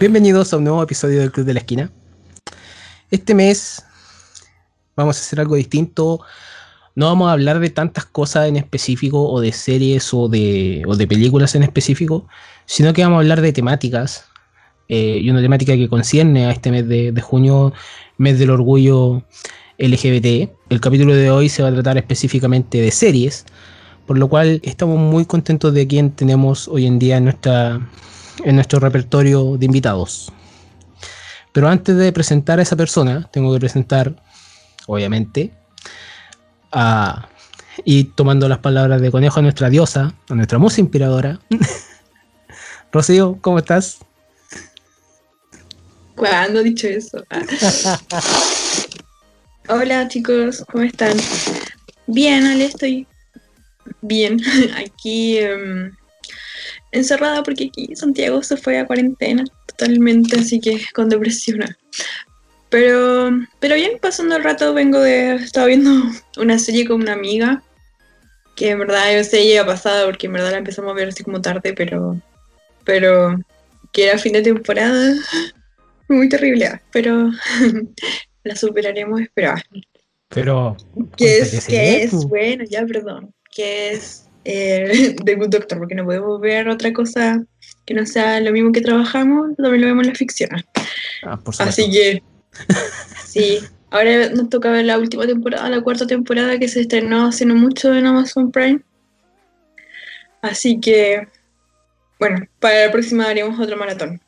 Bienvenidos a un nuevo episodio del Club de la Esquina. Este mes vamos a hacer algo distinto. No vamos a hablar de tantas cosas en específico o de series o de, o de películas en específico, sino que vamos a hablar de temáticas eh, y una temática que concierne a este mes de, de junio, mes del orgullo LGBT. El capítulo de hoy se va a tratar específicamente de series, por lo cual estamos muy contentos de quien tenemos hoy en día en, nuestra, en nuestro repertorio de invitados. Pero antes de presentar a esa persona, tengo que presentar, obviamente, a, y tomando las palabras de Conejo a nuestra diosa, a nuestra musa inspiradora. Rocío, ¿cómo estás? ¿Cuándo he dicho eso? Hola chicos, ¿cómo están? Bien, Ale, estoy bien. Aquí em, encerrada porque aquí Santiago se fue a cuarentena totalmente, así que con depresión. Pero, pero bien, pasando el rato, vengo de. Estaba viendo una serie con una amiga. Que en verdad yo sé ya pasada porque en verdad la empezamos a ver así como tarde, pero. Pero. Que era fin de temporada. Muy terrible, pero. la superaremos, pero. Pero. Que es, que es, bueno, ya, perdón. Que es eh, The Good Doctor, porque no podemos ver otra cosa que no sea lo mismo que trabajamos, también lo vemos en la ficción. Ah, por Así que, sí, ahora nos toca ver la última temporada, la cuarta temporada que se estrenó hace no mucho en Amazon Prime. Así que, bueno, para la próxima haremos otro maratón.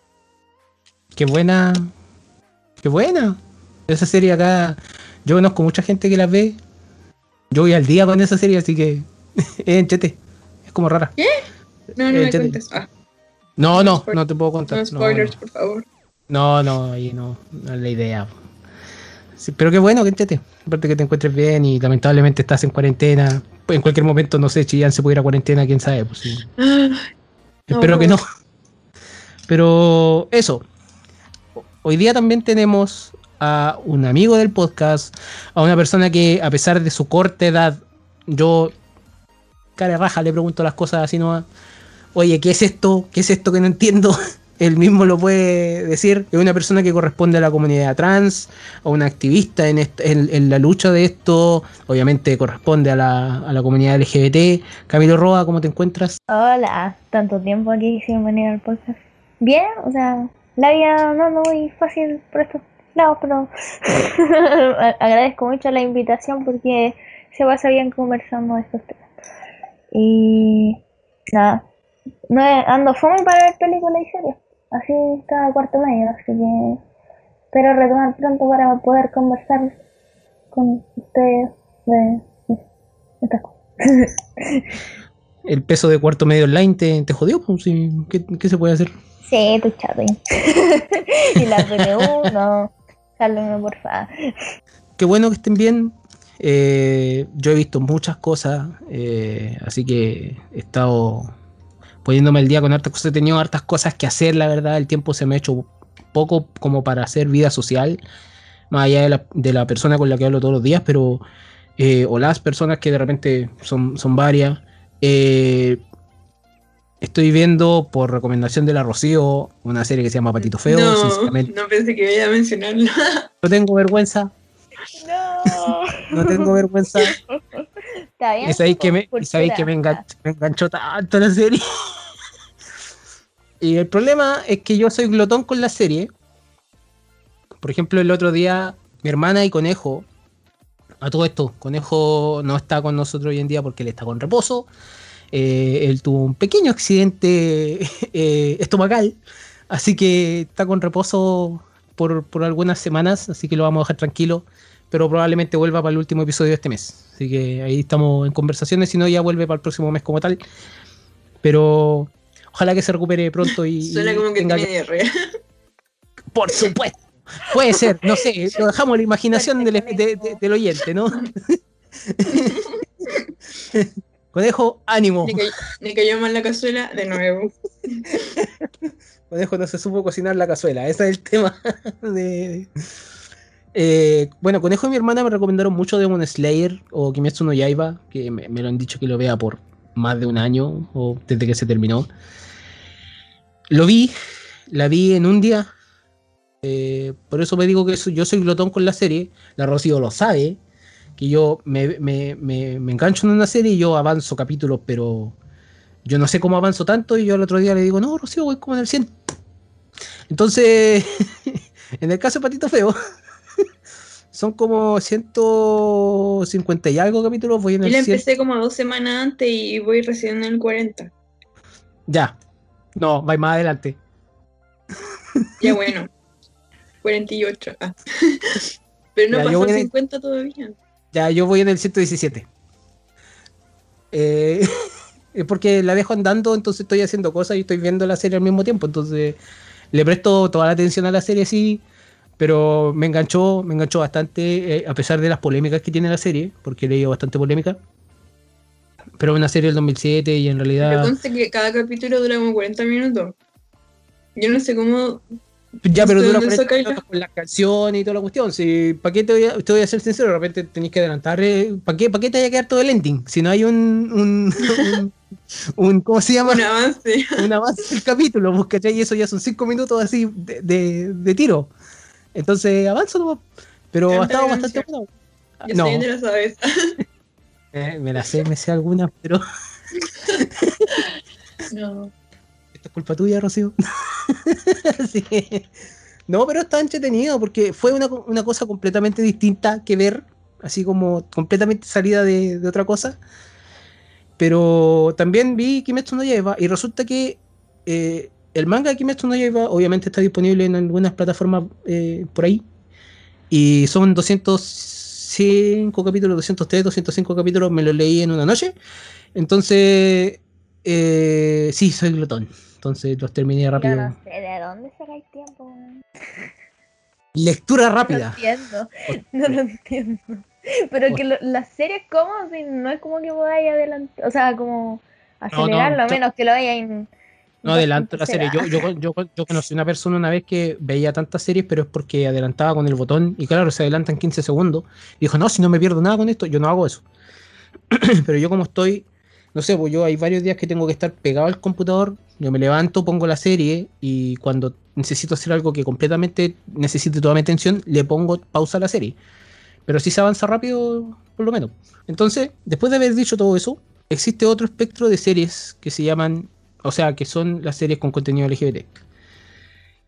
Qué buena, qué buena. Esa serie acá, yo conozco mucha gente que la ve. Yo voy al día con esa serie, así que es enchete. Es como rara. ¿Qué? No, no me cuentes. Ah. No, no, no te puedo contar. No spoilers, no, por favor. No, no, ahí no, no es la idea. Sí, pero qué bueno, que enchete. Aparte que te encuentres bien y lamentablemente estás en cuarentena. Pues en cualquier momento, no sé, Chillán se puede ir a cuarentena, quién sabe. Pues, sí. Espero que no. Pero eso. Hoy día también tenemos a un amigo del podcast, a una persona que a pesar de su corta edad, yo cara raja le pregunto las cosas así no oye, ¿qué es esto? ¿Qué es esto que no entiendo? Él mismo lo puede decir. Es una persona que corresponde a la comunidad trans, a una activista en, en, en la lucha de esto. Obviamente corresponde a la, comunidad LGBT. Camilo Roa, ¿cómo te encuentras? Hola, tanto tiempo aquí sin venir al podcast. Bien, o sea, la vida no es muy fácil por estos lados, pero agradezco mucho la invitación porque se pasa bien conversando estos temas. Y nada, no ando fome para ver películas y series, así cada cuarto medio, así que espero retomar pronto para poder conversar con ustedes de, estas cosas. ¿El peso de cuarto medio online te, te jodió? ¿Qué, ¿Qué, se puede hacer? Sí, tu chato. y la PNU, no, sálveme por favor. Qué bueno que estén bien. Eh, yo he visto muchas cosas, eh, así que he estado poniéndome el día con hartas cosas. He tenido hartas cosas que hacer, la verdad. El tiempo se me ha hecho poco como para hacer vida social, más allá de la, de la persona con la que hablo todos los días, pero. Eh, o las personas que de repente son, son varias. Estoy viendo por recomendación de la Rocío una serie que se llama Patito Feo. No, no pensé que iba a mencionarlo. No tengo vergüenza. No. No tengo vergüenza. Está bien. Y sabéis que, me, sabéis que me, enganchó, me enganchó tanto la serie. y el problema es que yo soy glotón con la serie. Por ejemplo, el otro día, mi hermana y Conejo, a todo esto, Conejo no está con nosotros hoy en día porque él está con reposo. Eh, él tuvo un pequeño accidente eh, estomacal, así que está con reposo por, por algunas semanas, así que lo vamos a dejar tranquilo pero probablemente vuelva para el último episodio de este mes. Así que ahí estamos en conversaciones, si no ya vuelve para el próximo mes como tal. Pero ojalá que se recupere pronto y... Suena como que tenga tiene diarrea. Por supuesto. Puede ser, no sé, lo dejamos a la imaginación del, de, de, del oyente, ¿no? Conejo, ánimo. Me cayó, me cayó mal la cazuela de nuevo. Conejo no se supo cocinar la cazuela, ese es el tema de... Eh, bueno, Conejo y mi hermana me recomendaron mucho Demon Slayer o Kimetsu no Yaiba, que me, me, lo han dicho que lo vea por más de un año o desde que se terminó. Lo vi, la vi en un día. Eh, por eso me digo que yo soy glotón con la serie. La Rocío lo sabe. Que yo me, me, me, engancho en una serie y yo avanzo capítulos, pero yo no sé cómo avanzo tanto. Y yo el otro día le digo, no, Rocío, voy como en el 100. Entonces, en el caso de Patito Feo, son como 150 y algo capítulos. Voy en Yo el la 100. empecé como dos semanas antes y voy recién en el 40. Ya. No, va más adelante. Ya bueno. 48. Ah. Pero no Ya, pasó voy en el- 50 todavía. Ya, yo voy en el 117. Eh, es porque la dejo andando, entonces estoy haciendo cosas y estoy viendo la serie al mismo tiempo. Entonces le presto toda la atención a la serie, sí. Pero me enganchó, me enganchó bastante, eh, a pesar de las polémicas que tiene la serie, porque he leído bastante polémica. Pero una serie del 2007 y en Pero realidad... conste que cada capítulo dura como 40 minutos. Yo no sé cómo. Ya, pero ¿De dura dónde 40 sacáis minutos con las canciones y toda la cuestión. Si, ¿Para qué te voy, a, te voy a ser sincero? De repente tenéis que adelantar. eh, ¿Para qué, ¿Para qué te vaya a quedar todo el ending? Si no hay un. un, un, un- ¿Cómo se llama? Un avance. Un avance del capítulo, pues, ¿cachai? Y eso ya son cinco minutos así de, de, de tiro. Entonces, avanzo nomás. Pero ha estado bastante bueno. Yo No, sé, la sabes. eh, me la sé, me sé algunas, pero No. esto es culpa tuya, Rocío. Así que- No, pero está entretenido porque fue una, una cosa completamente distinta que ver, así como completamente salida de, de otra cosa. Pero también vi Kimetsu no Yaiba y resulta que eh, el manga de Kimetsu no Yaiba obviamente está disponible en algunas plataformas eh, por ahí. Y son 205 capítulos, 203, 205 capítulos, me los leí en una noche. Entonces, eh, sí, soy glotón. Entonces los terminé Yo rápido. no sé de dónde sacáis tiempo. weón? Lectura No rápida. entiendo. No lo entiendo. Pero que lo- las series, ¿cómo? Si no es como que podáis adelantar. O sea, como acelerarlo, a yo- menos que lo vayan. No adelanto la serie. Yo, yo, yo, yo conocí una persona una vez que veía tantas series, pero es porque adelantaba con el botón y claro, se adelantan 15 segundos. Y dijo, no, si no me pierdo nada con esto, yo no hago eso. pero yo como estoy, no sé, pues yo hay varios días que tengo que estar pegado al computador, yo me levanto, pongo la serie y cuando necesito hacer algo que completamente necesite toda mi atención, le pongo pausa a la serie. Pero si se avanza rápido, por lo menos. Entonces, después de haber dicho todo eso, existe otro espectro de series que se llaman o sea, que son las series con contenido LGBT.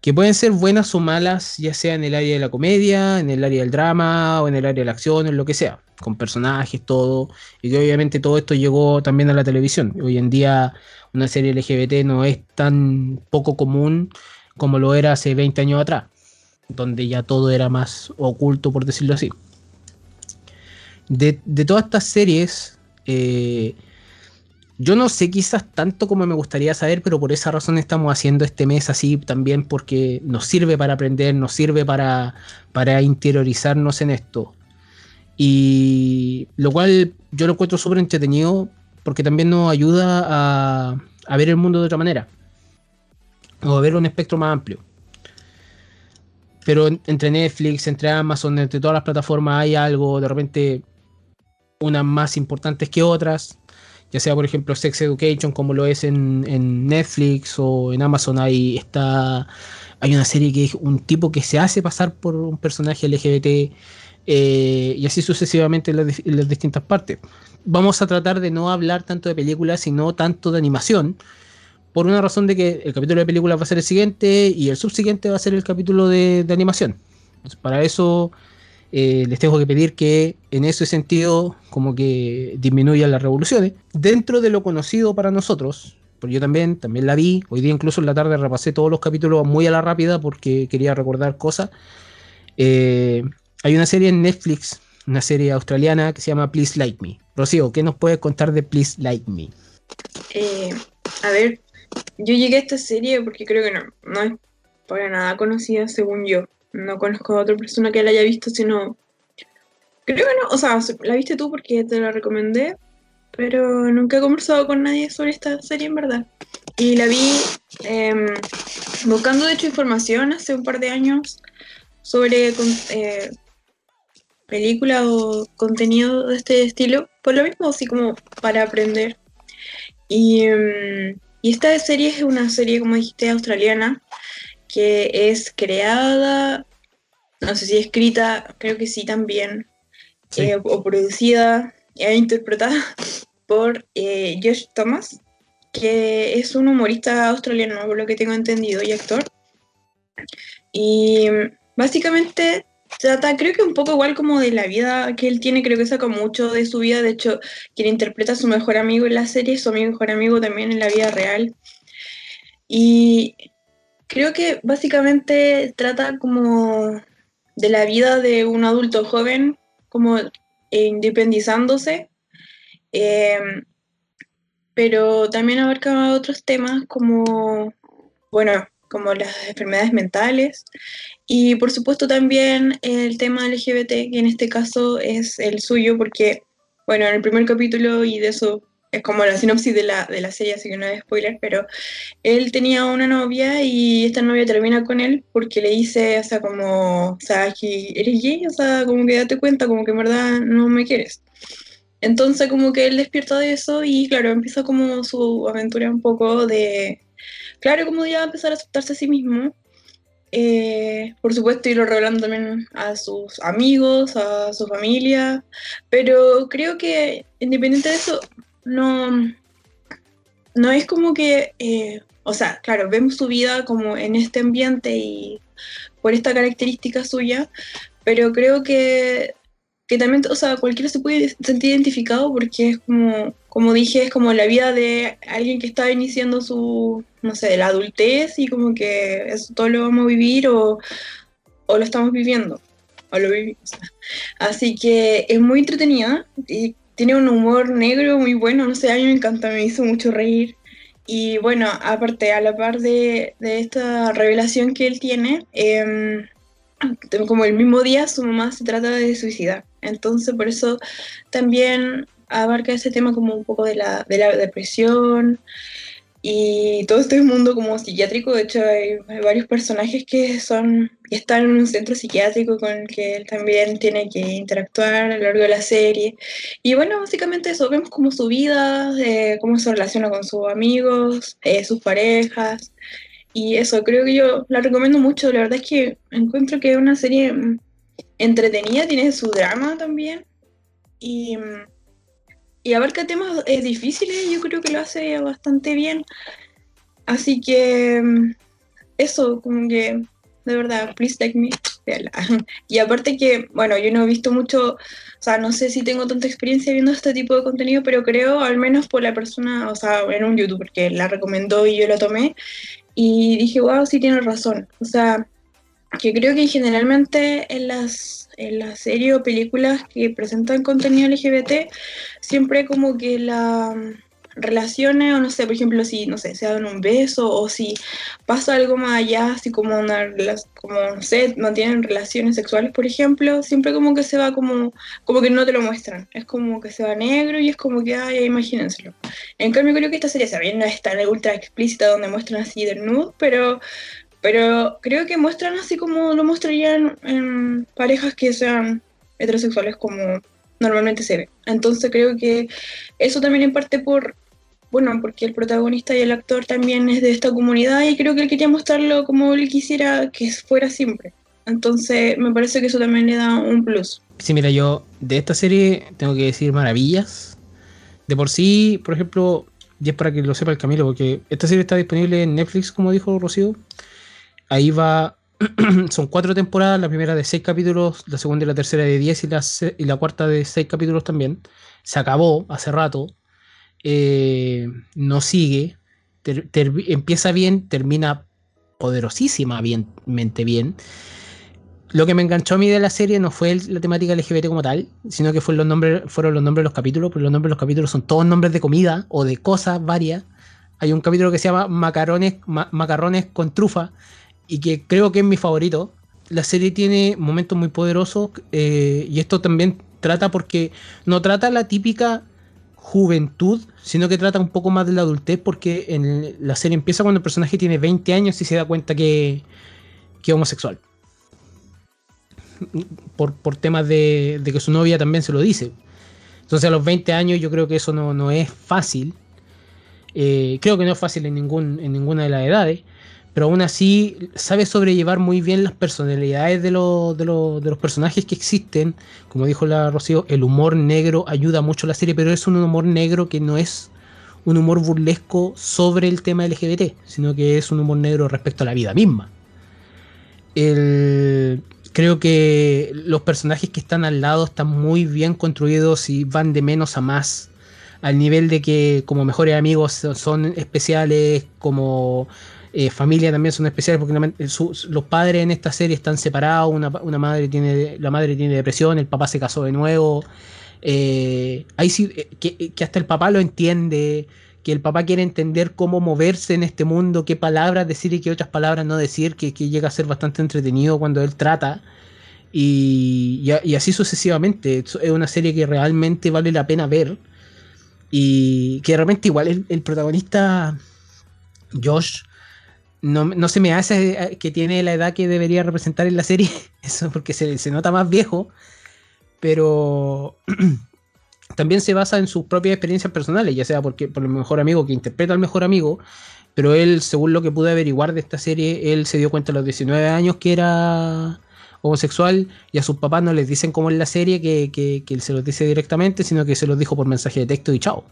Que pueden ser buenas o malas, ya sea en el área de la comedia, en el área del drama, o en el área de la acción, en lo que sea, con personajes, todo. Y que obviamente todo esto llegó también a la televisión. Hoy en día una serie LGBT no es tan poco común como lo era hace 20 años atrás, donde ya todo era más oculto, por decirlo así. De, de todas estas series, eh, yo no sé quizás tanto como me gustaría saber, pero por esa razón estamos haciendo este mes así también porque nos sirve para aprender, nos sirve para, para interiorizarnos en esto. Y lo cual yo lo encuentro súper entretenido porque también nos ayuda a, a ver el mundo de otra manera. O a ver un espectro más amplio. Pero en- entre Netflix, entre Amazon, entre todas las plataformas hay algo, de repente unas más importantes que otras ya sea por ejemplo Sex Education como lo es en, en Netflix o en Amazon hay está hay una serie que es un tipo que se hace pasar por un personaje LGBT eh, y así sucesivamente en las, distintas partes. Vamos a tratar de no hablar tanto de películas sino tanto de animación por una razón de que el capítulo de películas va a ser el siguiente y el subsiguiente va a ser el capítulo de, animación. Para eso eh, les tengo que pedir que en ese sentido como que disminuyan las revoluciones. Dentro de lo conocido para nosotros, porque yo también, también la vi, hoy día incluso en la tarde repasé todos los capítulos muy a la rápida porque quería recordar cosas. Eh, hay una serie en Netflix, una serie australiana que se llama Please Like Me. Rocío, ¿qué nos puedes contar de Please Like Me? Eh, a ver, yo llegué a esta serie porque creo que no, no es para nada conocida según yo. No conozco a otra persona que la haya visto, sino... Creo que no, o sea, la viste tú porque te la recomendé, pero nunca he conversado con nadie sobre esta serie en verdad. Y la vi em, buscando de hecho información hace un par de años sobre eh, películas o contenido de este estilo, por lo mismo, así como para aprender. Y, em, y esta serie es una serie, como dijiste, australiana. Que es creada, no sé si escrita, creo que sí también, Sí. eh, o producida e interpretada por eh, Josh Thomas, que es un humorista australiano, por lo que tengo entendido, y actor. Y mm, básicamente trata, creo que un poco igual como de la vida que él tiene, creo que saca mucho de su vida, de hecho, quien interpreta a su mejor amigo en la serie, es su mejor amigo también en la vida real. Y creo que básicamente trata como de la vida de un adulto joven, como eh, independizándose, eh, pero también abarca otros temas como, bueno, como las enfermedades mentales y por supuesto también el tema LGBT, que en este caso es el suyo, porque, bueno, en el primer capítulo y de eso es como la sinopsis de la, de la serie, así que no es spoiler, pero él tenía una novia y esta novia termina con él porque le dice, o sea, como, que eres gay, o sea, como que date cuenta, como que en verdad no me quieres. Entonces como que él despierta de eso y claro, empieza como su aventura un poco de, claro, como ya empezar a aceptarse a sí mismo. Eh, por supuesto, irlo revelando también a sus amigos, a su familia, pero creo que independiente de eso, no, no es como que, eh, o sea, claro, vemos su vida como en este ambiente y por esta característica suya, pero creo que, que también, o sea, cualquiera se puede sentir identificado porque es como, como dije, es como la vida de alguien que está iniciando su, no sé, la adultez y como que eso todo lo vamos a vivir o, o lo estamos viviendo, o lo vivimos. Así que es muy entretenida y tiene un humor negro muy bueno, no sé, a mí me encanta, me hizo mucho reír. Y bueno, aparte, a la par de, de esta revelación que él tiene, eh, como el mismo día su mamá se trata de suicidar. Entonces, por eso también abarca ese tema como un poco de la, de la depresión y todo este mundo como psiquiátrico. De hecho, hay, hay varios personajes que son que están en un centro psiquiátrico con el que él también tiene que interactuar a lo largo de la serie. Y bueno, básicamente eso, vemos como su vida, eh, cómo se relaciona con sus amigos, eh, sus parejas. Y eso, creo que yo la recomiendo mucho. La verdad es que encuentro que es una serie mm, entretenida, tiene su drama también. Y, mm, y abarca temas eh, difíciles, yo creo que lo hace bastante bien. Así que mm, eso, como que de verdad, please take me. Y aparte que, bueno, yo no he visto mucho, o sea, no sé si tengo tanta experiencia viendo este tipo de contenido, pero creo, al menos por la persona, o sea, en un youtuber que la recomendó y yo la tomé, y dije, wow, sí tiene razón. O sea, que creo que generalmente en las, en las series o películas que presentan contenido LGBT, siempre como que la relaciones, o no sé, por ejemplo, si, no sé, se dan un beso, o si pasa algo más allá, así como una, como, no sé, mantienen relaciones sexuales, por ejemplo, siempre como que se va como, como que no te lo muestran, es como que se va negro y es como que, ay, imagínenselo. En cambio, creo que esta serie, si bien no es tan ultra explícita donde muestran así desnudos, pero, pero creo que muestran así como lo mostrarían en parejas que sean heterosexuales como normalmente se ve. Entonces creo que eso también en parte por, bueno, porque el protagonista y el actor también es de esta comunidad y creo que él quería mostrarlo como él quisiera que fuera siempre. Entonces me parece que eso también le da un plus. Sí, mira, yo de esta serie tengo que decir maravillas. De por sí, por ejemplo, y es para que lo sepa el Camilo, porque esta serie está disponible en Netflix, como dijo Rocío. Ahí va, son cuatro temporadas, la primera de seis capítulos, la segunda y la tercera de diez y la, cuarta de seis capítulos también. Se acabó hace rato. Eh, no sigue. Empieza bien, termina poderosísimamente bien. Lo que me enganchó a mí de la serie no fue la temática LGBT como tal, sino que fueron los nombres de los capítulos, porque los nombres de los capítulos son todos nombres de comida o de cosas varias. Hay un capítulo que se llama Macarrones, ma- Macarrones con trufa y que creo que es mi favorito. La serie tiene momentos muy poderosos eh, y esto también trata porque no trata la típica juventud, sino que trata un poco más de la adultez porque la serie empieza cuando el personaje tiene 20 años y se da cuenta que, que es homosexual por, por temas de, de que su novia también se lo dice. Entonces a los 20 años yo creo que eso no, no es fácil. Eh, creo que no es fácil en, ningún, en ninguna de las edades. Pero aún así sabe sobrellevar muy bien las personalidades de, los- de de los personajes que existen. Como dijo la Rocío, el humor negro ayuda mucho a la serie, pero es un humor negro que no es un humor burlesco sobre el tema LGBT, sino que es un humor negro respecto a la vida misma. El- creo que los personajes que están al lado están muy bien construidos y van de menos a más. Al nivel de que como mejores amigos so- son especiales, como eh, familia también son especiales, porque su- los padres en esta serie están separados, una, madre tiene, la madre tiene depresión, el papá se casó de nuevo. Eh, ahí sí, eh, que, hasta el papá lo entiende, que el papá quiere entender cómo moverse en este mundo, qué palabras decir y qué otras palabras no decir, que, que llega a ser bastante entretenido cuando él trata. Y, así sucesivamente. Es una serie que realmente vale la pena ver. Y que realmente igual el protagonista, Josh, no, no se me hace eh, que tiene la edad que debería representar en la serie. Eso porque se, se nota más viejo. Pero también se basa en sus propias experiencias personales, ya sea porque por el mejor amigo que interpreta al mejor amigo, pero él, según lo que pude averiguar de esta serie, él se dio cuenta a los 19 años que era homosexual y a sus papás no les dicen como en la serie que, que, él se los dice directamente, sino que se los dijo por mensaje de texto y chao.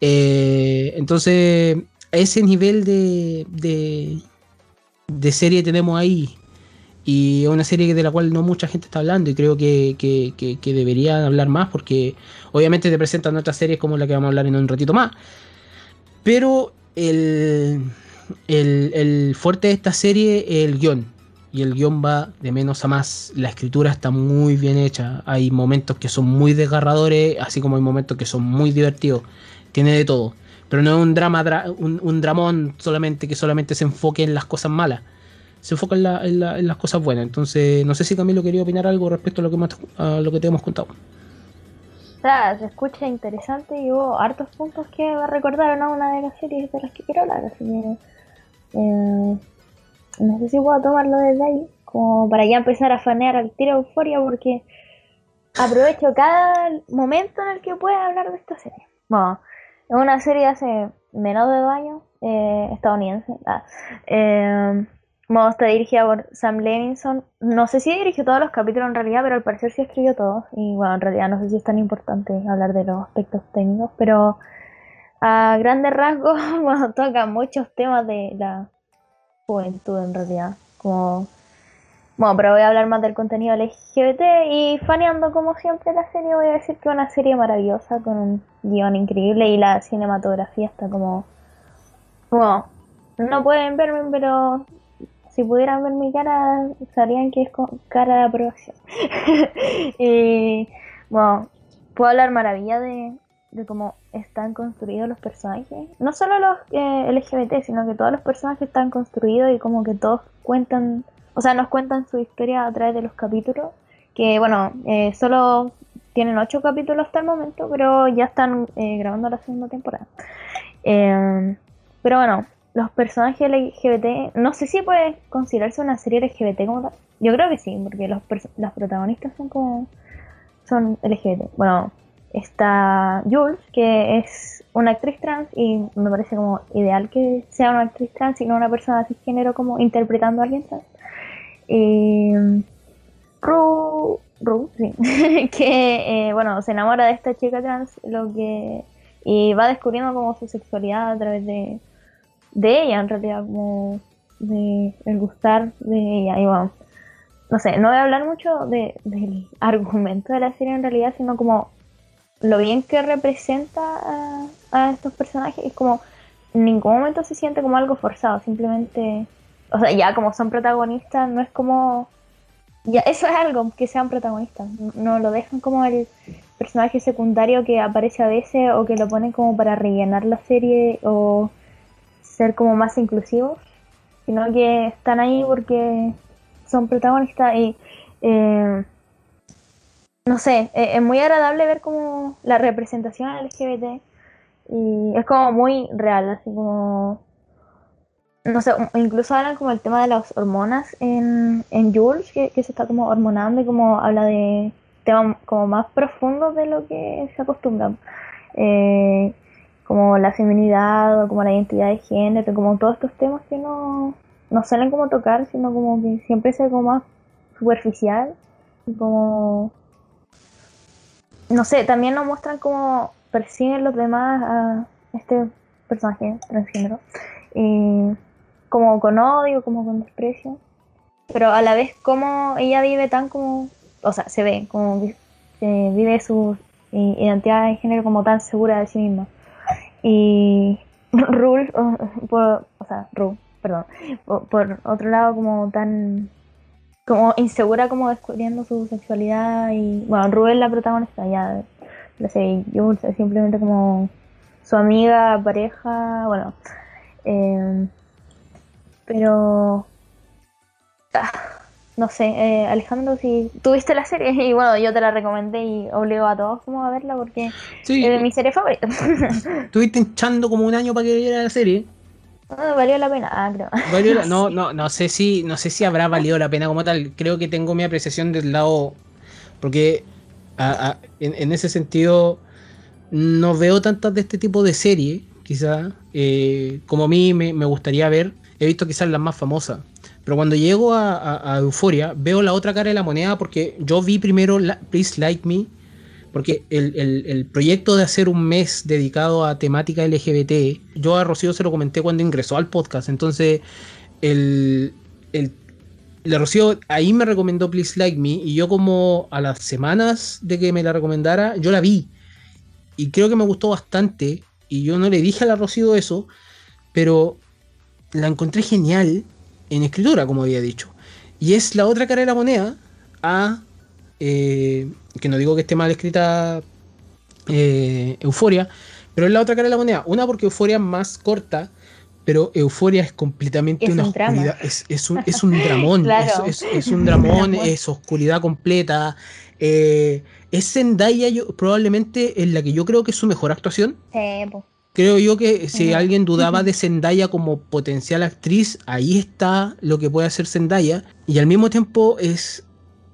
Eh, entonces, ese nivel de, de, de serie tenemos ahí. Y es una serie de la cual no mucha gente está hablando y creo que, que, que, deberían hablar más porque obviamente te presentan otras series como la que vamos a hablar en un ratito más. Pero el, el, el fuerte de esta serie es el guion. Y el guion va de menos a más. La escritura está muy bien hecha. Hay momentos que son muy desgarradores, así como hay momentos que son muy divertidos. Tiene de todo. Pero no es un drama, dra- un, un dramón solamente que solamente se enfoque en las cosas malas. Se enfoca en, la- en la- en las cosas buenas. Entonces, no sé si Camilo quería opinar algo respecto a lo que, hemos- a lo que te hemos contado. O sea, se escucha interesante y hubo hartos puntos que me recordaron a una de las series de las que quiero hablar, así que eh, no sé si puedo tomarlo desde ahí, como para ya empezar a fanear al tiro euforia, porque aprovecho cada momento en el que pueda hablar de esta serie. Bueno, es una serie hace menos de dos años, eh, estadounidense. Ah, eh, bueno, está dirigida por Sam Levinson. No sé si dirigió todos los capítulos en realidad, pero al parecer sí escribió todos. Y bueno, en realidad no sé si es tan importante hablar de los aspectos técnicos, pero a grandes rasgos, bueno, toca muchos temas de la juventud en realidad. Como, bueno, pero voy a hablar más del contenido LGBT y faneando como siempre la serie, voy a decir que es una serie maravillosa con un guion increíble y la cinematografía está como... Bueno, no pueden verme, pero si pudieran ver mi cara, sabrían que es cara de aprobación. y bueno, puedo hablar maravilla de, de cómo están construidos los personajes. No solo los eh, LGBT, sino que todos los personajes están construidos y como que todos cuentan, o sea, nos cuentan su historia a través de los capítulos. Que bueno, eh, solo tienen ocho capítulos hasta el momento, pero ya están eh, grabando la segunda temporada. Eh, pero bueno, los personajes LGBT, no sé si puede considerarse una serie LGBT como tal. Yo creo que sí, porque los, los protagonistas son como son LGBT. Bueno, está Jules, que es una actriz trans y me parece como ideal que sea una actriz trans y no una persona cisgénero como interpretando a alguien trans. Y Ru, Ru, sí, que eh, bueno, se enamora de esta chica trans, lo que y va descubriendo como su sexualidad a través de, de ella, en realidad, como de el gustar de ella. Y bueno, no sé, no voy a hablar mucho de, del argumento de la serie en realidad, sino como lo bien que representa a, a estos personajes. Es como en ningún momento se siente como algo forzado, simplemente, o sea, ya como son protagonistas, no es como ya, eso es algo, que sean protagonistas. No lo dejan como el personaje secundario que aparece a veces o que lo ponen como para rellenar la serie o ser como más inclusivos, sino que están ahí porque son protagonistas y eh, no sé, eh, es muy agradable ver como la representación LGBT y es como muy real, así como no sé, incluso hablan como el tema de las hormonas en, en Jules, que, se está como hormonando y como habla de temas como más profundos de lo que se acostumbra. Eh, como la feminidad o como la identidad de género, como todos estos temas que no, no como tocar, sino como que siempre se como más superficial y como no sé, también nos muestran cómo persiguen los demás a este personaje transgénero, eh, como con odio, como con desprecio, pero a la vez como ella vive tan como, o sea, se ve como que vive su eh, identidad de género como tan segura de sí misma. Y Rule, o, o sea, Rule, perdón, por, otro lado como tan como insegura como descubriendo su sexualidad y bueno, Rubén la protagonista ya la sé, yo simplemente como su amiga, pareja, bueno, eh, pero ah, no sé, eh, Alejandro, si tuviste la serie y bueno, yo te la recomendé y obligo a todos como a verla porque es de mi serie favorita. Estuviste hinchando como un año para que viera la serie. Ah, valió la pena, ah, creo. no, no, no sé si, no sé si habrá valido la pena como tal. Creo que tengo mi apreciación del lado. Porque en, ese sentido no veo tantas de este tipo de series, quizás, eh, como a mí me, gustaría ver. He visto quizás las más famosas. Pero cuando llego a, Euforia, veo la otra cara de la moneda porque yo vi primero Please Like Me porque el, proyecto de hacer un mes dedicado a temática LGBT, yo a Rocío se lo comenté cuando ingresó al podcast, entonces el, el, Rocío ahí me recomendó Please Like Me y yo como a las semanas de que me la recomendara, yo la vi y creo que me gustó bastante y yo no le dije a la Rocío eso, pero la encontré genial en escritura, como había dicho. Y es la otra cara de la moneda a eh, que no digo que esté mal escrita eh, Euforia, pero es la otra cara de la moneda. Una porque Euforia es más corta, pero Euforia es completamente una oscuridad. Es, un, es, un, dramón. es, un dramón, es oscuridad completa. Eh, es Zendaya yo, probablemente en la que yo creo que es su mejor actuación. Creo yo que si alguien dudaba de Zendaya como potencial actriz, ahí está lo que puede hacer Zendaya. Y al mismo tiempo es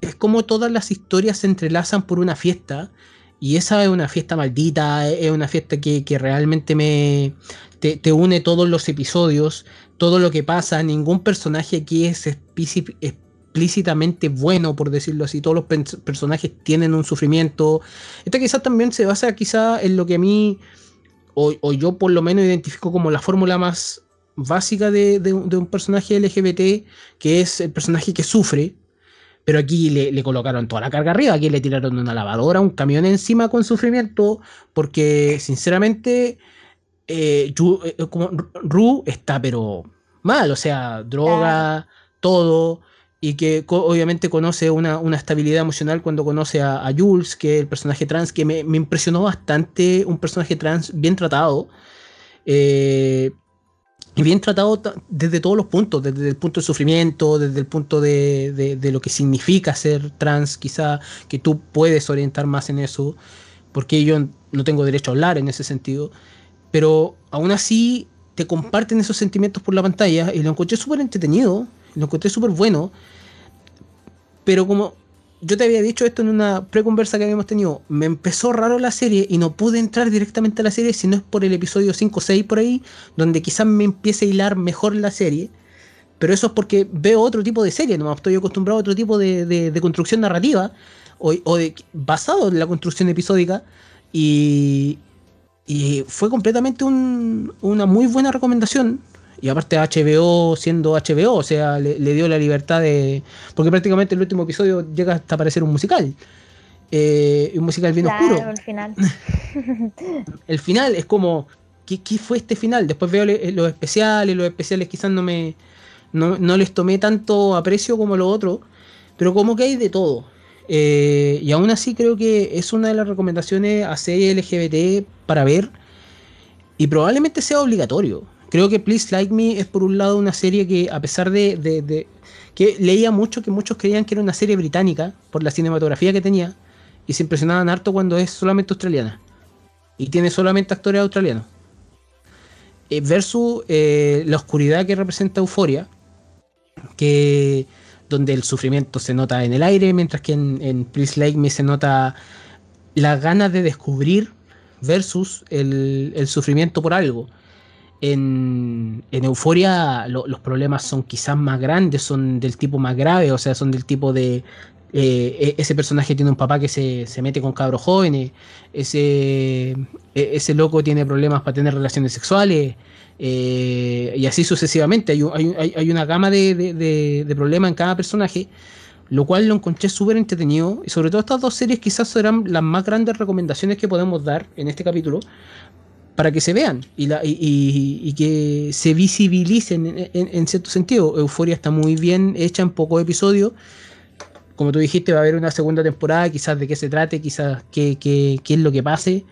es como todas las historias se entrelazan por una fiesta. Y esa es una fiesta maldita, es una fiesta que, realmente me te, une todos los episodios, todo lo que pasa. Ningún personaje aquí es explícitamente bueno, por decirlo así. Todos los personajes tienen un sufrimiento. Esta quizás también se basa quizá en lo que a mí, o, yo por lo menos identifico como la fórmula más básica de, de, un personaje LGBT, que es el personaje que sufre, pero aquí le, colocaron toda la carga arriba, aquí le tiraron una lavadora, un camión encima con sufrimiento, porque sinceramente eh, eh, como Ru está pero mal, o sea, droga, todo, y que obviamente conoce una, estabilidad emocional cuando conoce a, Jules, que es el personaje trans, que me, me impresionó bastante, un personaje trans bien tratado. Eh, y bien tratado desde todos los puntos, desde el punto de sufrimiento, desde el punto de, lo que significa ser trans, quizá que tú puedes orientar más en eso, porque yo no tengo derecho a hablar en ese sentido, pero aún así te comparten esos sentimientos por la pantalla y lo encontré súper entretenido, lo encontré súper bueno, pero como yo te había dicho esto en una preconversa que habíamos tenido. Me empezó raro la serie y no pude entrar directamente a la serie si no es por el episodio 5 o 6 por ahí, donde quizás me empiece a hilar mejor la serie. Pero eso es porque veo otro tipo de serie, no estoy acostumbrado a otro tipo de, construcción narrativa o, de, basado en la construcción episódica. Y, y fue completamente una muy buena recomendación y aparte HBO siendo HBO, o sea, le, dio la libertad de... Porque prácticamente el último episodio llega hasta parecer un musical. Eh, un musical bien oscuro. el final. el final es como, ¿qué, fue este final? Después veo los especiales, los especiales quizás no me... No, les tomé tanto aprecio como lo otro, pero como que hay de todo. Eh, y aún así creo que es una de las recomendaciones a serie LGBT para ver. Y probablemente sea obligatorio. Creo que Please Like Me es por un lado una serie que a pesar de, que leía mucho que muchos creían que era una serie británica por la cinematografía que tenía y se impresionaban harto cuando es solamente australiana y tiene solamente actores australianos. Eh, versus eh, la oscuridad que representa Euforia, que donde el sufrimiento se nota en el aire, mientras que en, Please Like Me se nota las ganas de descubrir versus el sufrimiento por algo. En, Euforia lo- los problemas son quizás más grandes, son del tipo más grave, o sea, son del tipo de... eh, e- ese personaje tiene un papá que se, se mete con cabros jóvenes, ese, e- ese loco tiene problemas para tener relaciones sexuales, eh, y así sucesivamente. Hay, hay- hay una gama de, de- de- de problemas en cada personaje, lo cual lo encontré súper entretenido. Y sobre todo estas dos series quizás serán las más grandes recomendaciones que podemos dar en este capítulo para que se vean y, la- y- y- y que se visibilicen en, en- en cierto sentido. Euforia está muy bien hecha en pocos episodios. Como tú dijiste, va a haber una segunda temporada, quizás de qué se trate, quizás qué, qué- qué es lo que pase,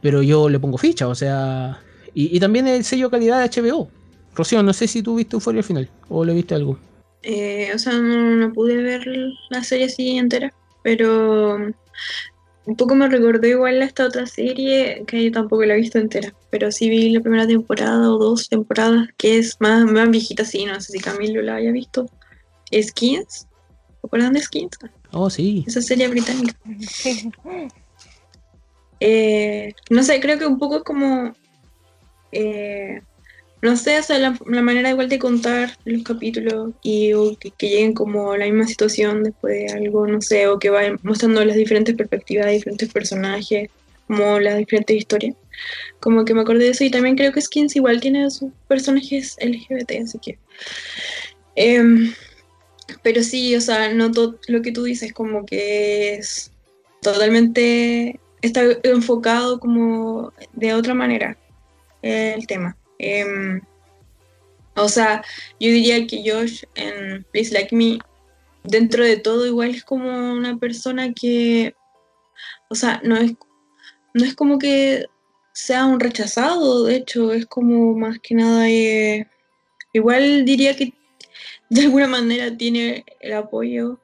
pero yo le pongo ficha, o sea... Y, también el sello calidad de HBO. Rocío, no sé si tú viste Euforia al final o le viste algo. Eh, o sea, no, no pude ver la serie así entera, pero un poco me recordó igual a esta otra serie que yo tampoco la he visto entera, pero sí vi la primera temporada o dos temporadas, que es más, más viejita, sí, no sé si Camilo la haya visto. Skins, ¿se acuerdan de Skins? Oh, sí. Esa serie británica. Eh, no sé, creo que un poco como, eh, no sé, o sea, la, manera igual de contar los capítulos y o que, lleguen como la misma situación después de algo, no sé, o que vayan mostrando las diferentes perspectivas de diferentes personajes, como las diferentes historias. Como que me acordé de eso y también creo que Skins igual tiene sus personajes LGBT, así que... em, pero sí, o sea, no todo lo que tú dices como que es totalmente está enfocado como de otra manera el tema. Em, o sea, yo diría que Josh en Please Like Me, dentro de todo, igual es como una persona que, o sea, no es, no es como que sea un rechazado, de hecho, es como más que nada, eh, igual diría que de alguna manera tiene el apoyo,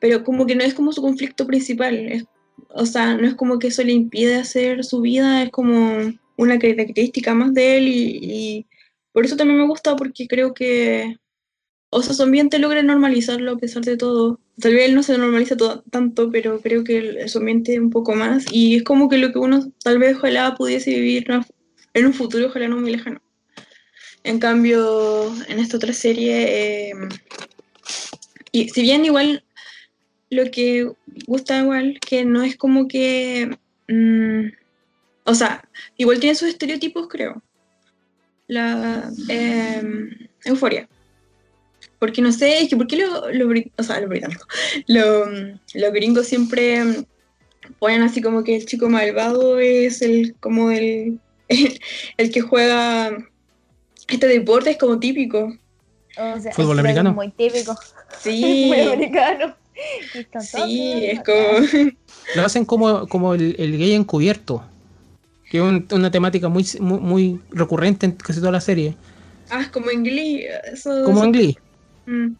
pero como que no es como su conflicto principal, es o sea, no es como que eso le impide hacer su vida, es como una característica más de él y, por eso también me gusta porque creo que, o sea, su ambiente logra normalizarlo a pesar de todo. Tal vez él no se normaliza todo, tanto, pero creo que su ambiente un poco más y es como que lo que uno tal vez ojalá pudiese vivir en un futuro, ojalá no muy lejano. En cambio, en esta otra serie, eh, y si bien igual lo que gusta igual, que no es como que... mm, o sea, igual tiene sus estereotipos, creo. La em, euforia. Porque no sé, es que ¿por qué lo, lo o sea, los británicos, lo- los gringos siempre ponen así como que el chico malvado es el como el, el que juega este deporte, es como típico. O sea, ¿Fútbol americano? Muy típico. Sí, Muy americano. Sí, es como... Lo hacen como, como el, el gay encubierto. Que es un- una temática muy, muy, muy recurrente en casi toda la serie. Ah, es como en Glee. Eso, Como eso- en Glee. Mm.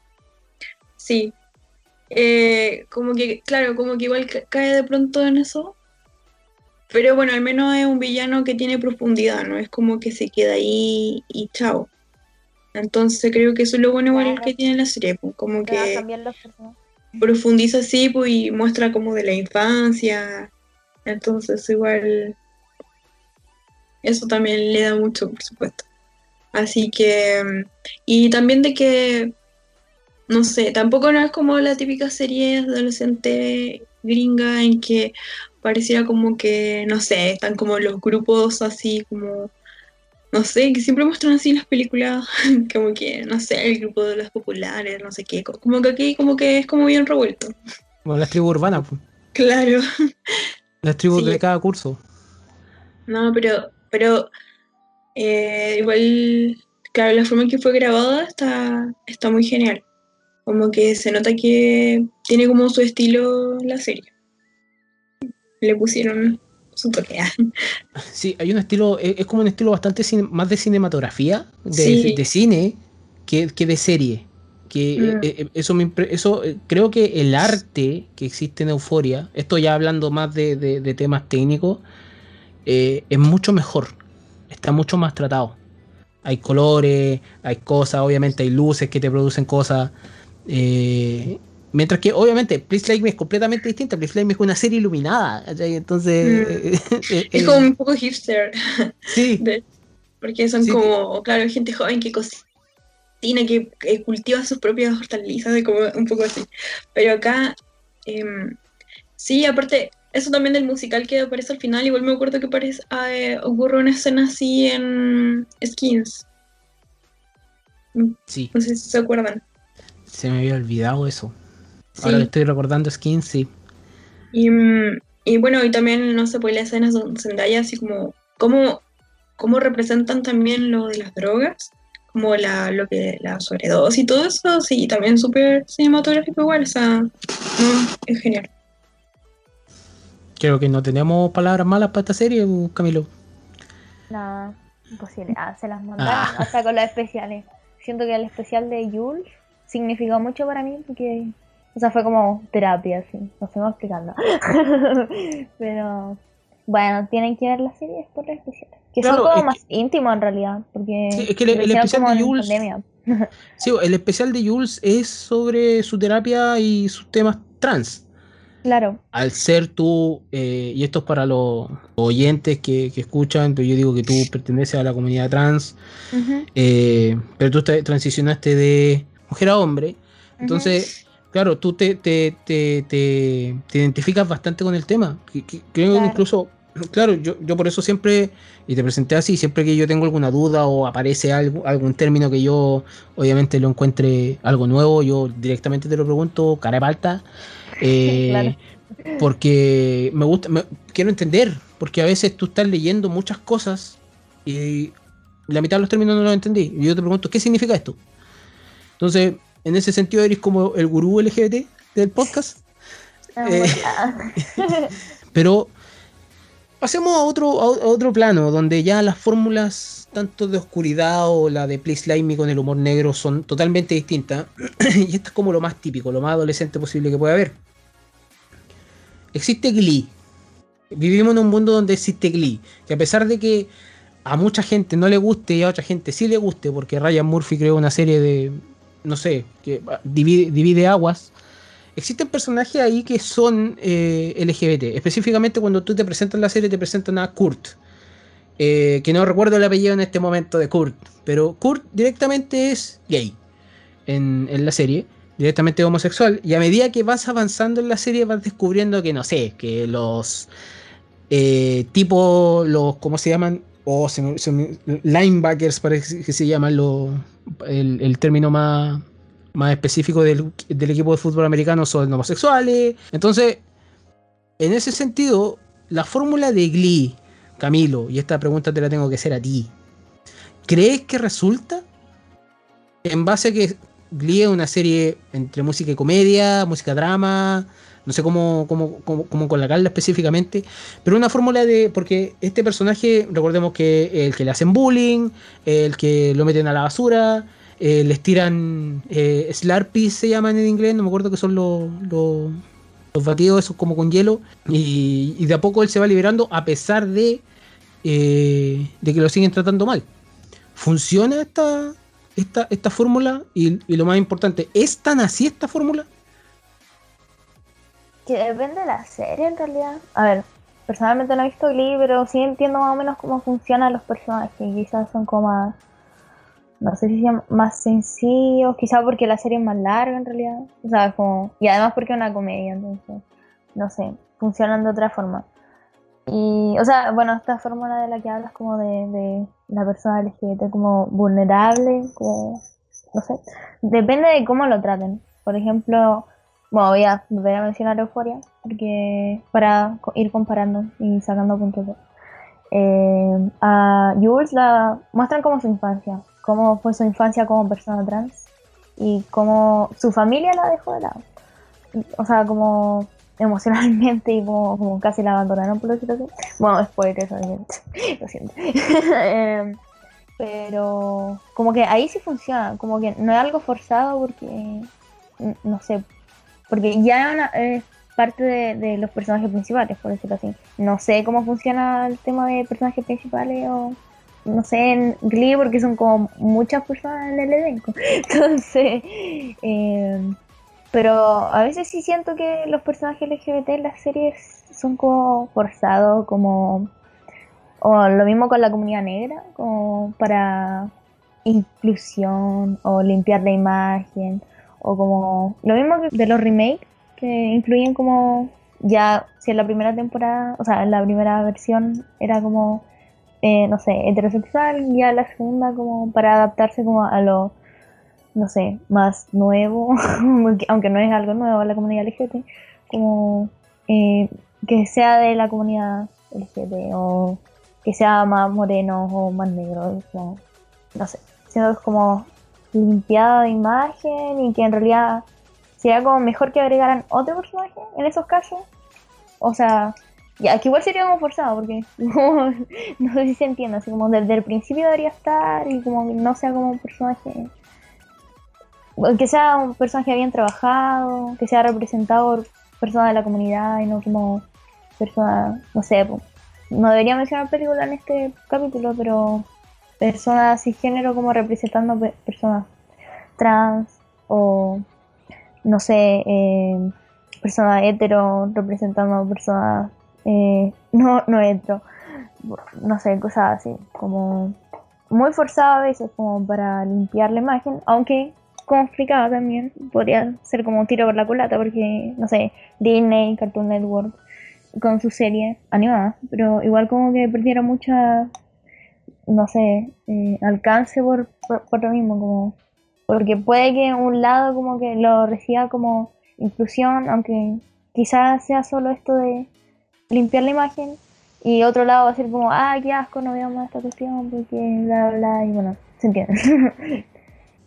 Sí. Eh, como que, claro, como que igual ca- cae de pronto en eso. Pero bueno, al menos es un villano que tiene profundidad, no es como que se queda ahí y chao. Entonces creo que eso es lo bueno igual Claro. que tiene la serie, pues, como que profundiza así pues, y muestra como de la infancia. Entonces igual eso también le da mucho, por supuesto. Así que, mm, y también de que, no sé, tampoco no es como la típica serie adolescente gringa en que pareciera como que, no sé, están como los grupos así como, no sé, que siempre muestran así las películas, como que, no sé, el grupo de los populares, no sé qué, co- como que aquí como que es como bien revuelto. Como las tribus urbanas. pues. Claro. Las tribus Sí. de cada curso. No, pero, pero eh, igual, claro, la forma en que fue grabada está, está muy genial. Como que se nota que tiene como su estilo la serie. Le pusieron su toque. Sí, hay un estilo, es, es como un estilo bastante más de cinematografía, de, Sí. de cine, que, que de serie. Que Mm. eh, eh, eso, me eso eh, creo que el arte que existe en Euforia, esto ya hablando más de- de temas técnicos, eh, es mucho mejor, está mucho más tratado. Hay colores, hay cosas, obviamente hay luces que te producen cosas. eh, Mientras que, obviamente, Please Like Me es completamente distinta. Please Like Me es una serie iluminada. Entonces. Mm. es como un poco hipster. Sí. porque son como, claro, gente joven que cocina, que, cultiva sus propias hortalizas, como un poco así. Pero acá. Em, sí, aparte, eso también del musical que aparece al final, igual me acuerdo que aparece, eh, ocurre una escena así en Skins. Sí. No sé si se acuerdan. Se me había olvidado eso. Ahora que estoy recordando Skins, sí. Y, mm, y, bueno, y también, no sé, pues las escenas donde Zendaya, así como, cómo, cómo representan también lo de las drogas, como la, lo que, la sobredosis y todo eso, sí, también súper cinematográfico igual, o sea, es genial. Creo que no tenemos palabras malas para esta serie, Camilo. No, imposible. Ah, se las mandaron ah. hasta con las especiales. Siento que el especial de Jules significó mucho para mí porque, o sea, fue como terapia, así. Lo estamos explicando. Pero, bueno, tienen que ver las series por las especiales. Que son como más íntimos en realidad. Porque sí, es que el, especial de Jules. sí, el especial de Jules es sobre su terapia y sus temas trans. Claro. Al ser tú, eh, y esto es para los oyentes que, escuchan, pero yo digo que tú perteneces a la comunidad trans, eh, pero tú te, transicionaste de mujer a hombre, entonces, claro, tú te, te, te, identificas bastante con el tema. Creo que incluso, claro, yo, yo por eso siempre, y te presenté así, siempre que yo tengo alguna duda o aparece algo, algún término que yo obviamente lo encuentre algo nuevo, yo directamente te lo pregunto, cara de palta. Eh, porque me gusta, quiero entender, porque a veces tú estás leyendo muchas cosas y la mitad de los términos no los entendí. Y yo te pregunto, ¿qué significa esto? Entonces, en ese sentido, eres como el gurú LGBT del podcast. Eh, pero pasemos a otro, a otro plano, donde ya las fórmulas, tanto de oscuridad o la de Please Like Me con el humor negro, son totalmente distintas. y esto es como lo más típico, lo más adolescente posible que puede haber existe Glee. Vivimos en un mundo donde existe Glee. Que a pesar de que a mucha gente no le guste y a otra gente sí le guste, porque Ryan Murphy creó una serie de, no sé, que divide, aguas. Existen personajes ahí que son eh, LGBT. Específicamente cuando tú te presentas en la serie te presentan a Kurt. Eh, que no recuerdo el apellido en este momento de Kurt. Pero Kurt directamente es gay en, la serie directamente homosexual. Y a medida que vas avanzando en la serie vas descubriendo que, no sé, que los eh, tipos, los, ¿cómo se llaman? O linebackers, parece que se llaman el, el, término más, más específico del, equipo de fútbol americano, son homosexuales. Entonces, en ese sentido, la fórmula de Glee, Camilo, y esta pregunta te la tengo que hacer a ti, ¿crees que resulta? En base a que Glee es una serie entre música y comedia, música drama, no sé cómo, cómo, cómo, cómo colocarla específicamente, pero una fórmula de, porque este personaje, recordemos que el que le hacen bullying, el que lo meten a la basura, eh, les tiran eh, Slurpees se llaman en inglés, no me acuerdo que son los, los, batidos esos como con hielo, y, de a poco él se va liberando a pesar de, eh, de que lo siguen tratando mal. ¿Funciona esta, esta, esta fórmula y, lo más importante, ¿es tan así esta fórmula? Que depende de la serie en realidad. A ver, personalmente no he visto Glee, pero sí entiendo más o menos cómo funcionan los personajes. Quizás son como no sé si sean más sencillos, quizás porque la serie es más larga en realidad. O sea, como, y además porque es una comedia, entonces, no sé, funcionan de otra forma. Y, o sea, bueno, esta fórmula de la que hablas como de, de la persona LGBT como vulnerable, como, no sé, depende de cómo lo traten. Por ejemplo, bueno, voy a, voy a mencionar Euforia, porque para ir comparando y sacando puntos. Eh, a Jules la muestran como su infancia, cómo fue su infancia como persona trans y cómo su familia la dejó de lado. O sea, como emocionalmente y como, casi la abandonaron por decirlo así. Bueno, spoilers, obviamente. Lo siento. Em, pero como que ahí sí funciona, como que no es algo forzado porque, no sé, porque ya es parte de, los personajes principales, por decirlo así. No sé cómo funciona el tema de personajes principales o no sé, en Glee porque son como muchas personas en el elenco. Entonces, eh, Pero a veces sí siento que los personajes LGBT en las series son como forzados, como... O lo mismo con la comunidad negra, como para inclusión o limpiar la imagen, o como... Lo mismo que de los remakes, que incluyen como... Ya, si en la primera temporada, o sea, en la primera versión era como, eh, no sé, heterosexual, ya la segunda como para adaptarse como a lo no sé, más nuevo, aunque no es algo nuevo la comunidad LGBT, como eh, que sea de la comunidad LGBT o que sea más moreno o más negro, no sé, siendo como limpiada de imagen y que en realidad sería como mejor que agregaran otro personaje en esos casos. O sea, ya, que igual sería como forzado, porque no sé si se entiende, así como desde el principio debería estar y como no sea como un personaje que sea un personaje bien trabajado, que sea representado por personas de la comunidad y no como personas, no sé, no debería mencionar película en este capítulo, pero personas género como representando personas trans o no sé, eh, personas hetero representando personas eh, no, no hetero, no sé, cosas así, como muy forzado a veces como para limpiar la imagen, aunque complicado también. Podría ser como un tiro por la culata, porque, no sé, Disney, Cartoon Network, con su serie animada, pero igual como que perdieron mucha, no sé, eh, alcance por, por, lo mismo, como porque puede que un lado como que lo reciba como inclusión, aunque quizás sea solo esto de limpiar la imagen, y otro lado va a ser como, ah, qué asco, no veamos esta cuestión, porque bla, bla, y bueno, se entiende.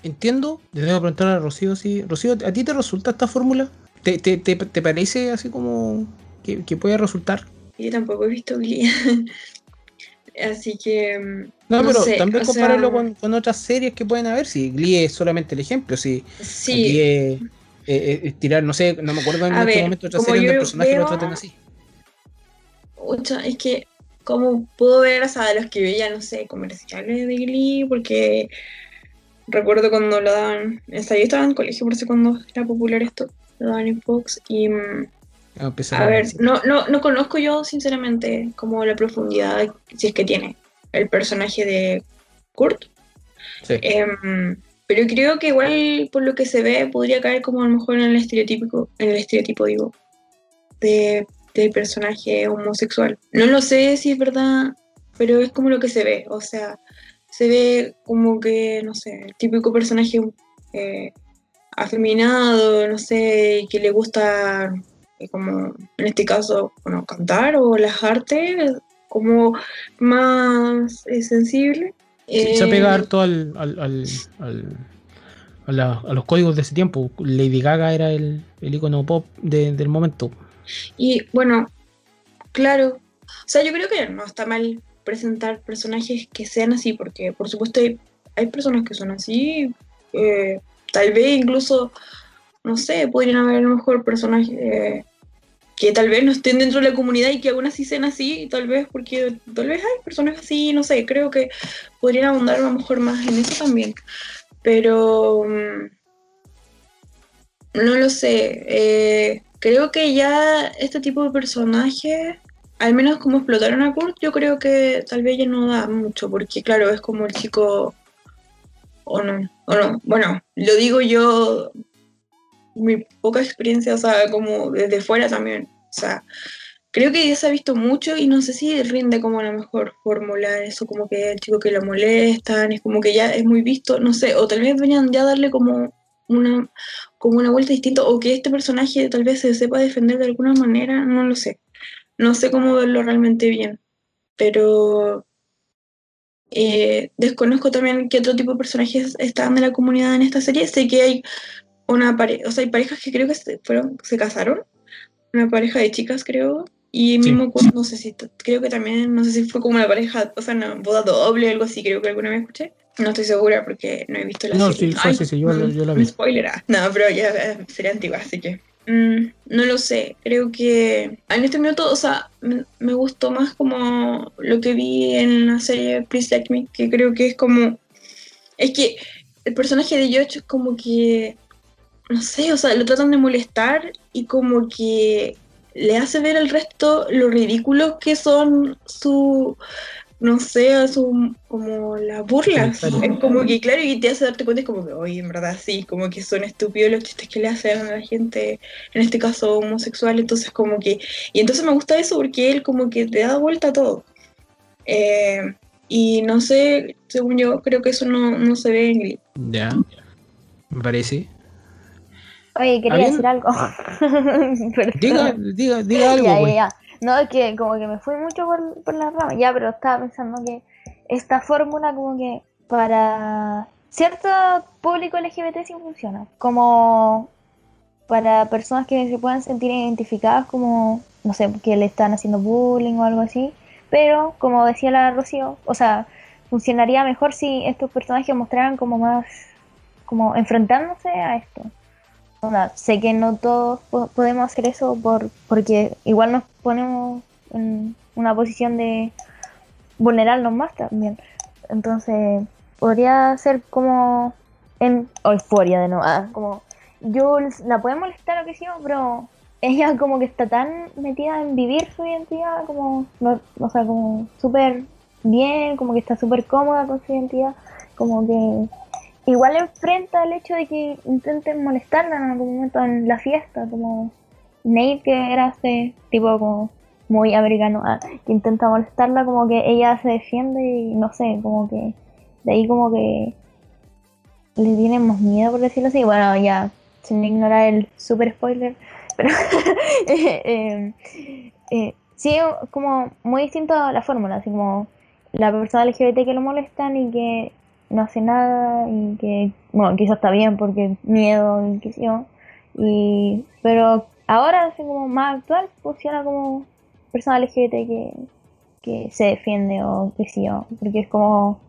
entiendo, le debo preguntar a Rocío si. Rocío, ¿a ti te resulta esta fórmula? ¿Te, te, te, parece así como que, que, puede resultar? Yo tampoco he visto Glee. así que. Mm, no, pero también compáralo con, con, otras series que pueden haber. Si Glee es solamente el ejemplo, si sí. es, es, tirar, no sé, no me acuerdo en este momento otra serie donde el personaje lo traten así. Es que, como puedo ver, o sea, de los que veía, no sé, comerciales de Glee, porque recuerdo cuando lo daban, o sea, yo estaba en colegio por eso cuando era popular esto, lo daban en Fox y... Mm, a, ver, no, no, no conozco yo sinceramente como la profundidad, si es que tiene, el personaje de Kurt. Sí. Em, pero creo que igual por lo que se ve podría caer como a lo mejor en el estereotipo, en el estereotipo digo, de, del personaje homosexual. No lo sé si es verdad, pero es como lo que se ve, o sea, se ve como que, no sé, el típico personaje eh, afeminado, no sé, y que le gusta, eh, como en este caso, bueno, cantar o las artes, como más eh, sensible. se apega harto al, al, al, a, los códigos de ese tiempo. Lady Gaga era el, el icono pop del momento. Y bueno, claro, o sea, yo creo que no está mal presentar personajes que sean así, porque por supuesto hay, personas que son así, eh, tal vez incluso, no sé, podrían haber a lo mejor personajes eh, que tal vez no estén dentro de la comunidad y que aún así sean así, tal vez porque tal vez hay personas así, no sé, creo que podrían abundar a lo mejor más en eso también, pero mm, no lo sé, eh, creo que ya este tipo de personajes al menos como explotaron a Kurt, yo creo que tal vez ya no da mucho, porque claro, es como el chico, o no, o no, bueno, lo digo yo, mi poca experiencia, o sea, como desde fuera también, o sea, creo que ya se ha visto mucho y no sé si rinde como la mejor fórmula, eso como que el chico que lo molestan, es como que ya es muy visto, no sé, o tal vez venían ya a darle como una, como una vuelta distinta, o que este personaje tal vez se sepa defender de alguna manera, no lo sé no sé cómo verlo realmente bien, pero eh, desconozco también qué otro tipo de personajes están de la comunidad en esta serie. Sé que hay una pareja, o sea, hay parejas que creo que se, fueron, se casaron, una pareja de chicas creo, y mismo no sé si, creo que también, no sé si fue como una pareja, o sea, una boda doble o algo así, creo que alguna vez escuché. No estoy segura porque no he visto la no, serie. No, sí, sí, sí, yo, yo, la vi. Spoiler, ah. no, pero ya eh, sería antigua, así que... Mm, no lo sé, creo que en este minuto, o sea, me, gustó más como lo que vi en la serie Please Like Me, que creo que es como, es que el personaje de George como que no sé, o sea, lo tratan de molestar y como que le hace ver al resto lo ridículos que son su, no sé, su, como las burlas. Claro. Es como que, claro, y te hace darte cuenta, es como que, oye, en verdad sí, como que son estúpidos los chistes que le hacen a la gente, en este caso homosexual, entonces como que, y entonces me gusta eso porque él como que te da vuelta a todo. Eh, y no sé, según yo, creo que eso no, no se ve en Glee. Ya. Me parece. Oye, quería ¿Alguien? decir algo. Pero- Diga, diga, diga algo, Ya, ya, pues. ya. No, es que como que me fui mucho por, por la rama. Ya, pero estaba pensando que esta fórmula como que para cierto público LGBT sí funciona. Como para personas que se puedan sentir identificadas como, no sé, que le están haciendo bullying o algo así. Pero, como decía la Rocío, o sea, funcionaría mejor si estos personajes mostraran como más, como enfrentándose a esto. Sé que no todos po- podemos hacer eso por, porque igual nos ponemos en una posición de vulnerarnos más también. Entonces, podría ser como en euforia de nuevo, ah, como Jules la puede molestar o sé yo, pero ella como que está tan metida en vivir su identidad, como, no, o sea, como súper bien, como que está súper cómoda con su identidad, como que igual enfrenta el hecho de que intenten molestarla en algún momento en la fiesta, como Nate que era este tipo como muy americano, ah, que intenta molestarla, como que ella se defiende y no sé, como que de ahí como que le tienen más miedo por decirlo así, bueno ya sin ignorar el super spoiler, pero eh, eh, eh, sí como muy distinto a la fórmula, así como la persona LGBT que lo molestan y que no hace nada y que, bueno, quizás está bien porque miedo y qué sé yo. Y, pero ahora, así como más actual, funciona como persona LGBT que, que se defiende o qué sé porque es como,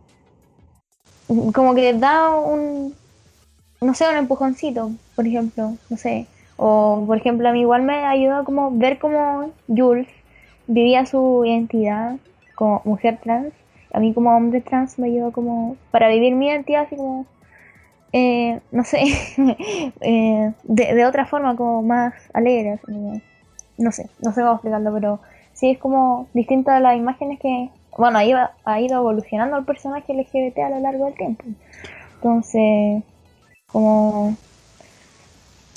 como que da un, no sé, un empujoncito, por ejemplo, no sé. O, por ejemplo, a mí igual me ayudó como ver cómo Jules vivía su identidad como mujer trans a mí como hombre trans me ayudó como para vivir mi identidad así como eh, no sé eh, de, de otra forma como más alegre así como- no sé no sé cómo explicarlo pero sí es como distinto a las imágenes que bueno ha ido, ha ido evolucionando el personaje LGBT a lo largo del tiempo. Entonces como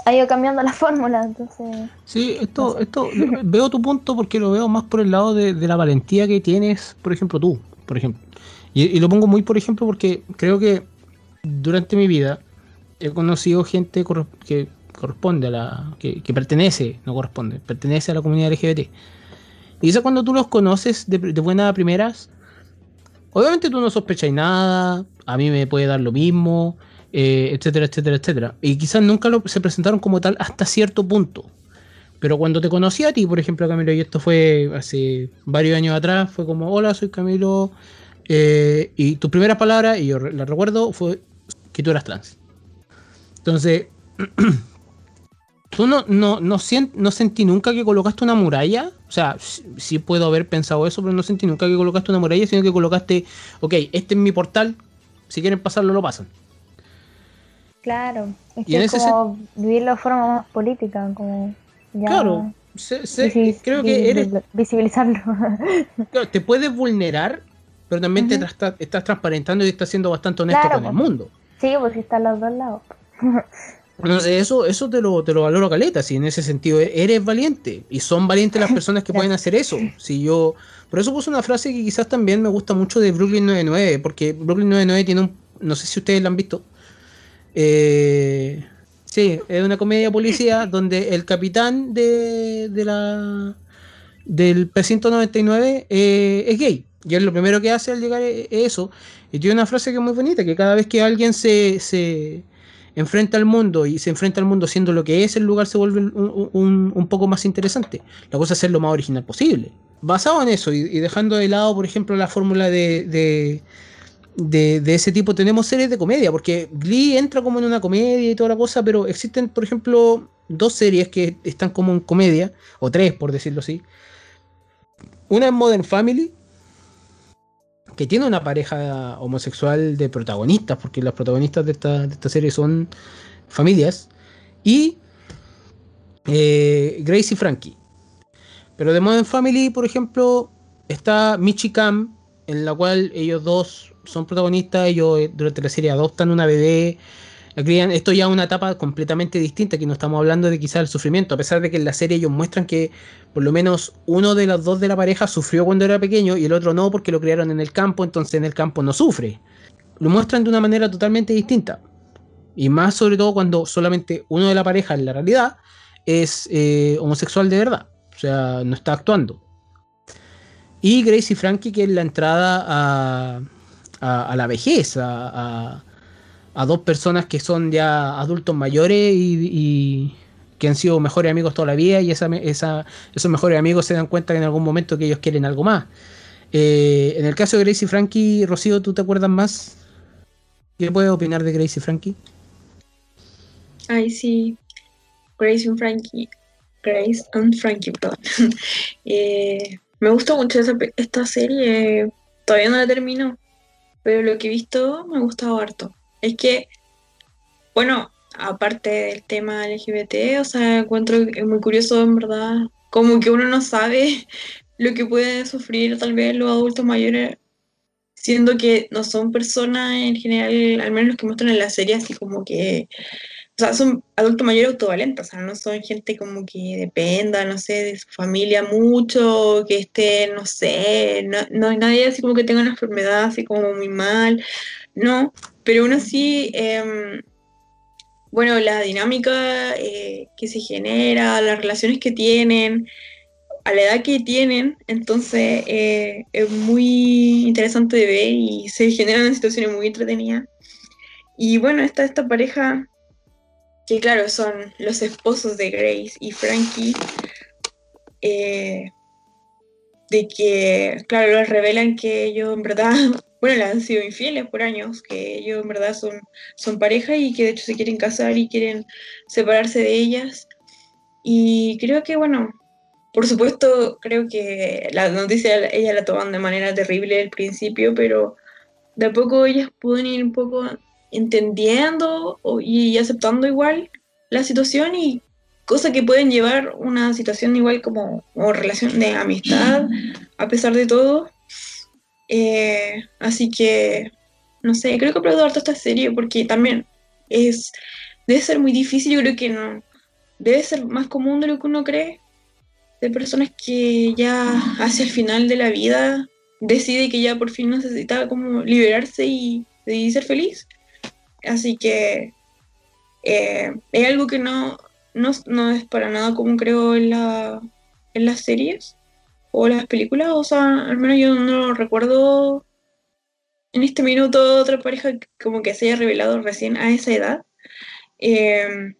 ha ido cambiando la fórmula entonces Sí, esto, esto, veo tu punto porque lo veo más por el lado de, de la valentía que tienes, por ejemplo, tú, por ejemplo. Y, lo pongo muy por ejemplo porque creo que durante mi vida he conocido gente que corresponde a la, que, pertenece, no corresponde, pertenece a la comunidad LGBT. Y eso cuando tú los conoces de, de buenas a primeras, obviamente tú no sospechas nada, a mí me puede dar lo mismo, eh, etcétera, etcétera, etcétera. Y quizás nunca lo- se presentaron como tal hasta cierto punto. Pero cuando te conocí a ti, por ejemplo, Camilo, y esto fue hace varios años atrás, fue como, hola, soy Camilo. eh, y tus primeras palabras, y yo las recuerdo, fue que tú eras trans. Entonces, tú no, no, no, sentí nunca que colocaste una muralla. O sea, sí, sí puedo haber pensado eso, pero no sentí nunca que colocaste una muralla, sino que colocaste, ok, este es mi portal, si quieren pasarlo, lo pasan. claro es que es ese como vivirlo de forma más política como ya Claro, creo que eres, vi- visibilizarlo Claro, te puedes vulnerar, pero también te tra- estás transparentando y estás siendo bastante honesto Claro, con el pues. mundo. Sí, pues sí están los dos lados. Entonces, eso, eso te lo, te lo valoro caleta, si en ese sentido e- eres valiente. Y son valientes las personas que pueden hacer eso. Si yo. Por eso puse una frase que quizás también me gusta mucho de Brooklyn 99, porque Brooklyn 99 tiene un. No sé si ustedes la han visto. Eh, sí, es una comedia policía donde el capitán de, de la del precinto 99 eh, es gay. Y él lo primero que hace al llegar es, es eso. Y tiene una frase que es muy bonita, que cada vez que alguien se, se enfrenta al mundo y se enfrenta al mundo siendo lo que es, el lugar se vuelve un, un- un poco más interesante. La cosa es ser lo más original posible. Basado en eso y, y dejando de lado, por ejemplo, la fórmula de, de, de- ese tipo, tenemos series de comedia, porque Glee entra como en una comedia y toda la cosa, pero existen, por ejemplo, dos series que están como en comedia, o tres, por decirlo así. Una es Modern Family, que tiene una pareja homosexual de protagonistas, porque las protagonistas de esta, de esta serie son familias. Y eh, Grace y Frankie. Pero de Modern Family, por ejemplo, está Michi Cam, en la cual ellos dos son protagonistas, ellos eh, durante la serie adoptan una bebé, esto ya es una etapa completamente distinta, que no estamos hablando de quizás el sufrimiento, a pesar de que en la serie ellos muestran que por lo menos uno de los dos de la pareja sufrió cuando era pequeño y el otro no porque lo criaron en el campo, entonces en el campo no sufre. Lo muestran de una manera totalmente distinta. Y más sobre todo cuando solamente uno de la pareja en la realidad es eh, homosexual de verdad. O sea, no está actuando. Y Grace y Frankie, que es la entrada a, a, la vejez, a, a, dos personas que son ya adultos mayores y, que han sido mejores amigos toda la vida y esa, esos mejores amigos se dan cuenta en algún momento que ellos quieren algo más. Eh, en el caso de Grace y Frankie, Rocío, ¿tú te acuerdas más? ¿Qué puedes opinar de Grace y Frankie? Ay, sí. Grace and Frankie. Grace and Frankie, perdón. Eh, me gustó mucho esta serie. Todavía no la termino. Pero lo que he visto me ha gustado harto. Es que, bueno, aparte del tema LGBT, o sea, encuentro es muy curioso, en verdad, como que uno no sabe lo que puede sufrir tal vez los adultos mayores, siendo que no son personas en general, al menos los que muestran en la serie, así como que sea, son adultos mayores autovalentes, o sea, no son gente como que dependa, no sé, de su familia mucho, que esté, no sé, no, no nadie así como que tenga una enfermedad así como muy mal, no, pero uno sí, em, bueno, la dinámica eh, que se genera, las relaciones que tienen, a la edad que tienen, entonces eh, es muy interesante de ver y se generan situaciones muy entretenidas. Y bueno, está esta pareja que claro, son los esposos de Grace y Frankie, eh, de que, claro, les revelan que ellos en verdad, bueno, le han sido infieles por años, que ellos en verdad son, son pareja y que de hecho se quieren casar y quieren separarse de ellas. Y creo que, bueno, por supuesto, creo que la noticia ella la toman de manera terrible al principio, pero de a poco ellas pueden ir un poco entendiendo y aceptando igual la situación y cosas que pueden llevar una situación igual como, relación de amistad, a pesar de todo. Eh, así que, no sé, creo que aplaudo harto esta serie porque también es, debe ser muy difícil, yo creo que no, debe ser más común de lo que uno cree, de personas que ya hacia el final de la vida decide que ya por fin necesita como liberarse y, y ser feliz. Así que eh, es algo que no, no, es para nada como creo en, la, en las series o las películas. O sea, al menos yo no recuerdo en este minuto otra pareja como que se haya revelado recién a esa edad. Eh,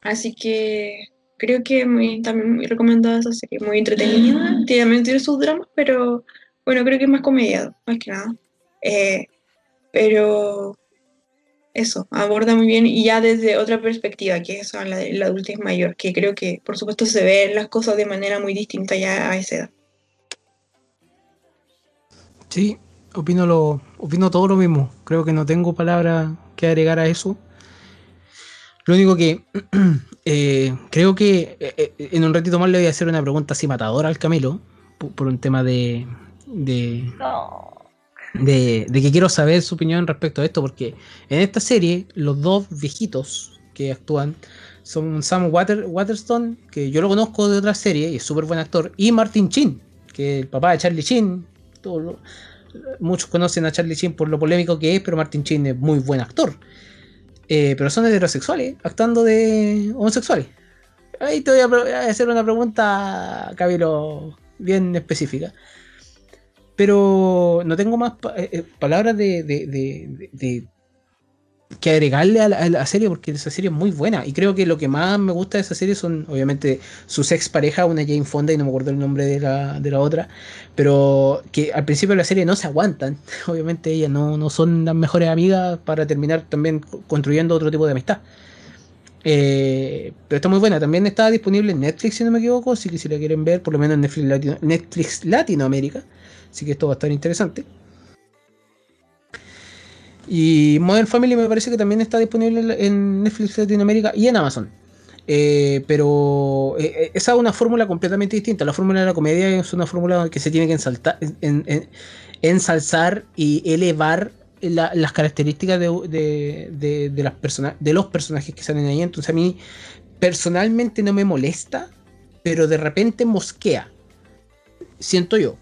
así que creo que muy, también muy recomendada esa serie, muy entretenida. También tiene sus dramas, pero bueno, creo que es más comediado, más que nada. Eh, pero eso, aborda muy bien y ya desde otra perspectiva, que es la de la adultez mayor, que creo que por supuesto se ven las cosas de manera muy distinta ya a esa edad. Sí, opino, lo, opino todo lo mismo. Creo que no tengo palabra que agregar a eso. Lo único que eh, creo que eh, eh, en un ratito más le voy a hacer una pregunta así matadora al Camilo por, un tema de, de, de, que quiero saber su opinión respecto a esto, porque en esta serie los dos viejitos que actúan son Sam Water, Waterstone, que yo lo conozco de otra serie y es súper buen actor, y Martin Chin, que es el papá de Charlie Chin. muchos conocen a Charlie Chin por lo polémico que es, pero Martin Chin es muy buen actor. Eh, pero son heterosexuales, actuando de homosexuales. Ahí te voy a, hacer una pregunta, Cabilo, bien específica pero no tengo más eh, eh, palabras de, que agregarle a la, serie porque esa serie es muy buena. Y creo que lo que más me gusta de esa serie son obviamente sus ex pareja una Jane Fonda y no me acuerdo el nombre de la, de la otra pero que al principio de la serie no se aguantan. Obviamente ellas no, son las mejores amigas para terminar también construyendo otro tipo de amistad. Eh, pero está muy buena. También está disponible en Netflix si no me equivoco así que si la quieren ver por lo menos en Netflix, Netflix Latinoamérica Así que esto va a estar interesante. Y Modern Family me parece que también está disponible en Netflix Latinoamérica y en Amazon. Eh, pero eh, eh, esa es una fórmula completamente distinta. La fórmula de la comedia es una fórmula que se tiene que ensalzar y elevar la, las características de, de los personajes que salen ahí. Entonces a mí personalmente no me molesta, pero de repente mosquea. Siento yo.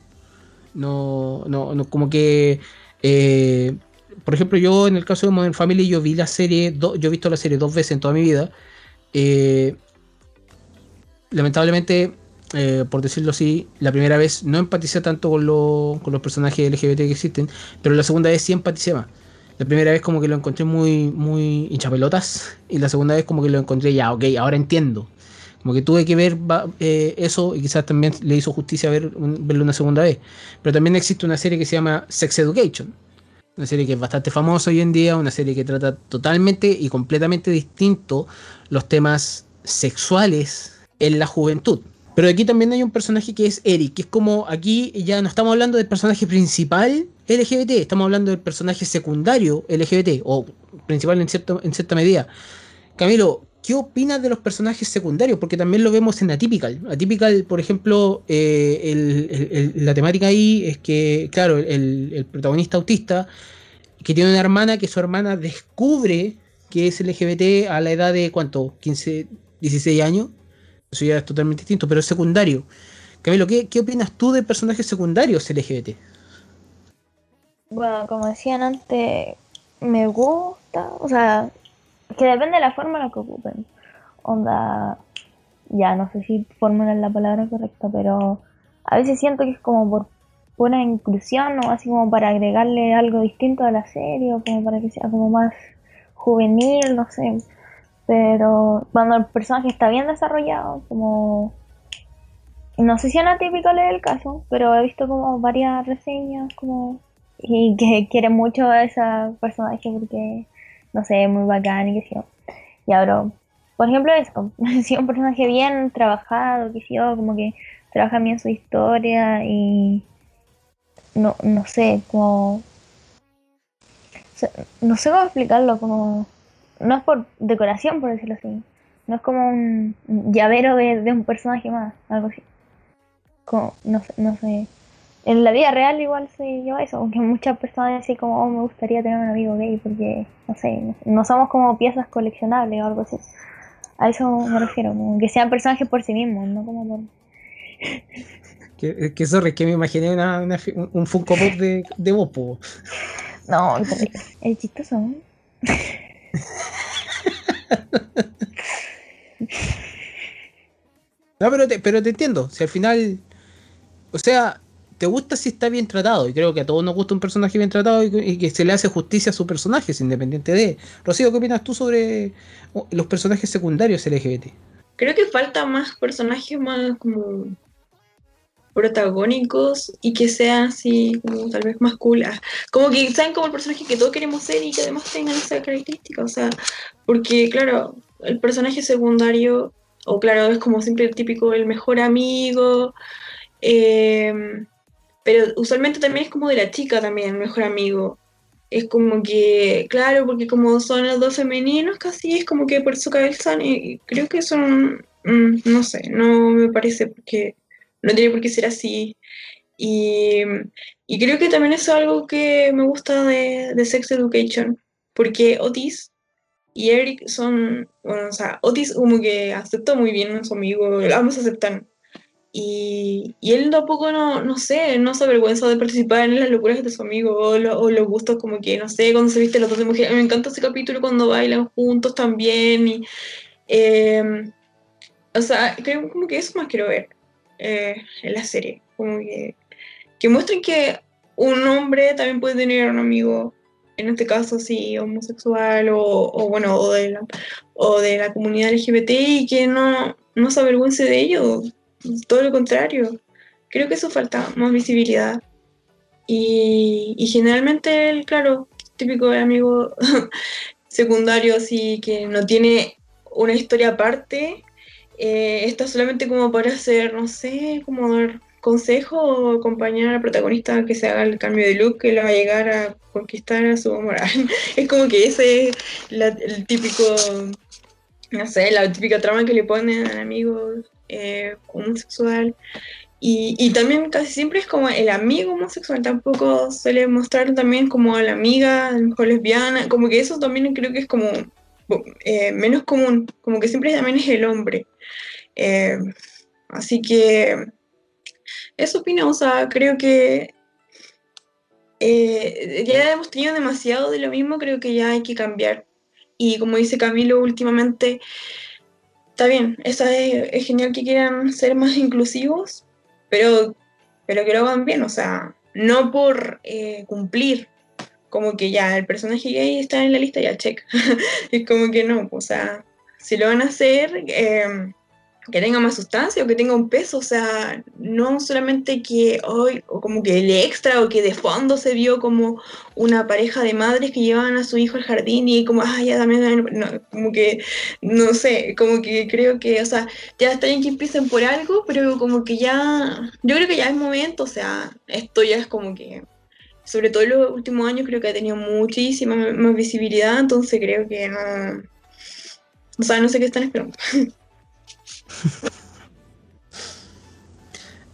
No, no, no como que... Eh, por ejemplo, yo en el caso de Modern Family, yo vi la serie, do, yo he visto la serie dos veces en toda mi vida. Eh, lamentablemente, eh, por decirlo así, la primera vez no empaticé tanto con, lo, con, los personajes LGBT que existen, pero la segunda vez sí empaticé más. La primera vez como que lo encontré muy, muy hinchapelotas y la segunda vez como que lo encontré ya, ok, ahora entiendo. Como que tuve que ver eh, eso y quizás también le hizo justicia ver, verlo una segunda vez. Pero también existe una serie que se llama Sex Education. Una serie que es bastante famosa hoy en día, una serie que trata totalmente y completamente distinto los temas sexuales en la juventud. Pero aquí también hay un personaje que es Eric, que es como aquí ya no estamos hablando del personaje principal LGBT, estamos hablando del personaje secundario LGBT, o principal en, cierto, en cierta medida. Camilo, ¿qué opinas de los personajes secundarios? Porque también lo vemos en Atypical. Atypical, por ejemplo, eh, la temática ahí es que, claro, el, protagonista autista, que tiene una hermana, que su hermana descubre que es LGBT a la edad de, ¿cuánto? 15, 16 años. Eso ya es totalmente distinto, pero es secundario. Camilo, ¿qué, qué opinas tú de personajes secundarios LGBT? Bueno, como decían antes, me gusta, o sea, que depende de la forma en la que ocupen. Onda, ya no sé si formulan la palabra correcta, pero a veces siento que es como por pura inclusión o así como para agregarle algo distinto a la serie o como para que sea como más juvenil, no sé. Pero cuando el personaje está bien desarrollado, como... No sé si es atípico leer el caso, pero he visto como varias reseñas como y que quiere mucho a esa personaje porque, no sé, muy bacán y que sí. Y ahora, por ejemplo, eso, si un personaje bien trabajado, que sí, como que trabaja bien su historia y no, no sé, como... No sé cómo explicarlo, como... No es por decoración, por decirlo así. No es como un llavero de, de un personaje más, algo así. No sé, no sé en la vida real igual se lleva eso, aunque muchas personas dicen como, oh, me gustaría tener un amigo gay porque, no sé, no somos como piezas coleccionables o algo así. A eso me refiero, como que sean personajes por sí mismos, no como por... Que, que sorry, que me imaginé una, una, un Funko Pop de, de Bopo. No, es chistoso, ¿no? no, pero te, pero te entiendo, si al final, o sea, te gusta si está bien tratado. Y creo que a todos nos gusta un personaje bien tratado y, que se le hace justicia a su personaje, independiente de. Rocío, ¿qué opinas tú sobre los personajes secundarios LGBT? Creo que falta más personajes más como protagónicos y que sean así como tal vez más cool. Ah, como que sean como el personaje que todos queremos ser y que además tengan esa característica. O sea, porque claro, el personaje secundario, o claro, es como siempre el típico, el mejor amigo. Eh, pero usualmente también es como de la chica también, mejor amigo. Es como que, claro, porque como son los dos femeninos casi, es como que por su cabeza, y creo que son, mm, no sé, no me parece porque no tiene por qué ser así. Y, y creo que también es algo que me gusta de, de Sex Education, porque Otis y Eric son, bueno, o sea, Otis como que aceptó muy bien a su amigo, ambos aceptan y, y, él tampoco, no, no sé, no se avergüenza de participar en las locuras de su amigo o, lo, o, los gustos como que, no sé, cuando se viste los dos de mujer. Me encanta ese capítulo cuando bailan juntos también. Y, eh, o sea, creo como que eso más quiero ver eh, en la serie. Como que, que muestren que un hombre también puede tener un amigo, en este caso sí, homosexual o, o bueno, o de, la, o de la comunidad LGBT y que no, no se avergüence de ello todo lo contrario. Creo que eso falta, más visibilidad. Y, generalmente, el, claro, típico amigo secundario, así que no tiene una historia aparte, eh, está solamente como para hacer, no sé, como dar consejo o acompañar al protagonista que se haga el cambio de look que le va a llegar a conquistar a su moral. es como que ese es la, el típico no sé, la típica trama que le ponen al amigo eh, homosexual. Y, y, también casi siempre es como el amigo homosexual, tampoco suele mostrar también como a la amiga, a lo mejor lesbiana, como que eso también creo que es como eh, menos común, como que siempre también es el hombre. Eh, así que eso opino, o sea, creo que eh, ya hemos tenido demasiado de lo mismo, creo que ya hay que cambiar. Y como dice Camilo últimamente, está bien, eso es, es genial que quieran ser más inclusivos, pero, pero que lo hagan bien, o sea, no por eh, cumplir, como que ya el personaje gay está en la lista, ya check. es como que no, o sea, si lo van a hacer, eh, que tenga más sustancia o que tenga un peso, o sea, no solamente que hoy, o como que el extra o que de fondo se vio como una pareja de madres que llevaban a su hijo al jardín y como, ah, ya también, como que, no sé, como que creo que, o sea, ya está bien que empiecen por algo, pero como que ya, yo creo que ya es momento, o sea, esto ya es como que, sobre todo en los últimos años creo que ha tenido muchísima más visibilidad, entonces creo que no, o sea, no sé qué están esperando.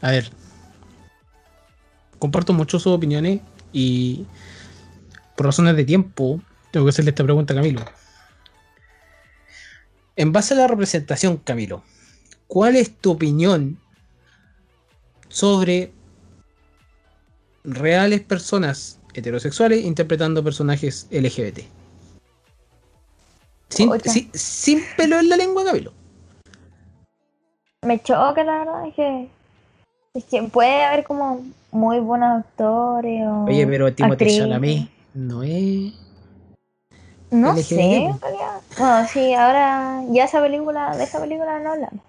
A ver, comparto mucho sus opiniones y por razones de tiempo tengo que hacerle esta pregunta a Camilo. En base a la representación, Camilo, ¿cuál es tu opinión sobre reales personas heterosexuales interpretando personajes LGBT? Sin, sin, sin pelo en la lengua, Camilo me choca, la verdad, es que, es que puede haber como muy buenos actores o Oye, pero Timothée Chalamet no es... No sé, en realidad. Bueno, sí, ahora ya esa película, de esa película no hablamos.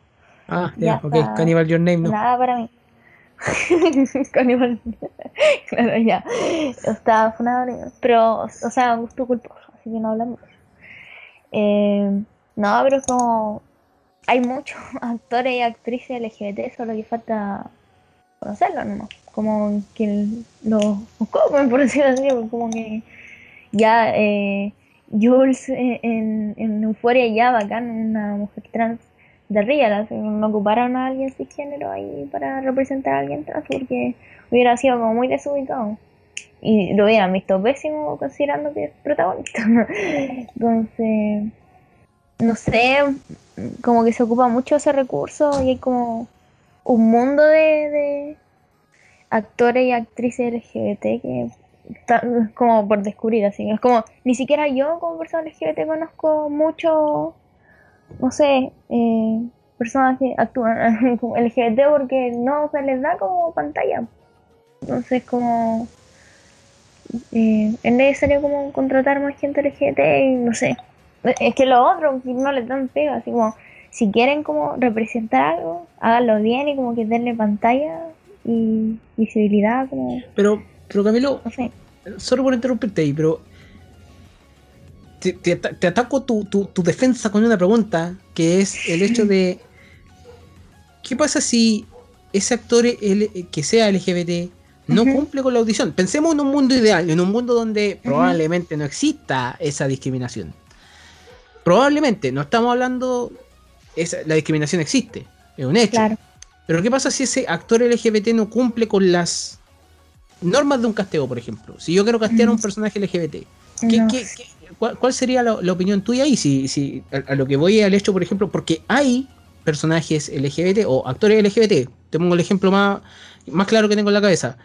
Ah, ya, yeah, ok, Cannibal Your Name, no. Nada para mí. Cannibal. claro, ya. Estaba funado, pero, o sea, gusto culposo, así que no hablamos. Eh, no, pero es como hay muchos actores y actrices LGBT, solo que falta conocerlos, ¿no? Como que los comen, por decirlo así, como que ya eh, Jules en, en Euforia ya bacán, una mujer trans de real, no ocuparon a alguien cisgénero ahí para representar a alguien trans, porque hubiera sido como muy desubicado. Y lo hubieran visto pésimo considerando que es protagonista. Entonces, no sé, como que se ocupa mucho ese recurso y hay como un mundo de, de actores y actrices LGBT que están como por descubrir así. Es como, ni siquiera yo como persona LGBT conozco mucho, no sé, eh, personas que actúan como LGBT porque no se les da como pantalla. Entonces como eh, es necesario como contratar más gente LGBT y no sé, es que lo otro no le dan pega, así como si quieren como representar algo, háganlo bien y como que denle pantalla y visibilidad como... Pero, pero Camilo, solo por interrumpirte ahí, pero te, te, ataco tu, tu, tu, defensa con una pregunta, que es el hecho de, ¿qué pasa si ese actor que sea LGBT no cumple con la audición? Pensemos en un mundo ideal, en un mundo donde probablemente no exista esa discriminación. Probablemente, no estamos hablando, la discriminación existe, es un hecho. Pero ¿qué pasa si ese actor LGBT no cumple con las normas de un casteo, por ejemplo? Si yo quiero castear a un personaje LGBT, cuál, sería la, opinión tuya ahí? Si, si a, lo que voy al hecho, por ejemplo, porque hay personajes LGBT o actores LGBT, te pongo el ejemplo más, más claro que tengo en la cabeza.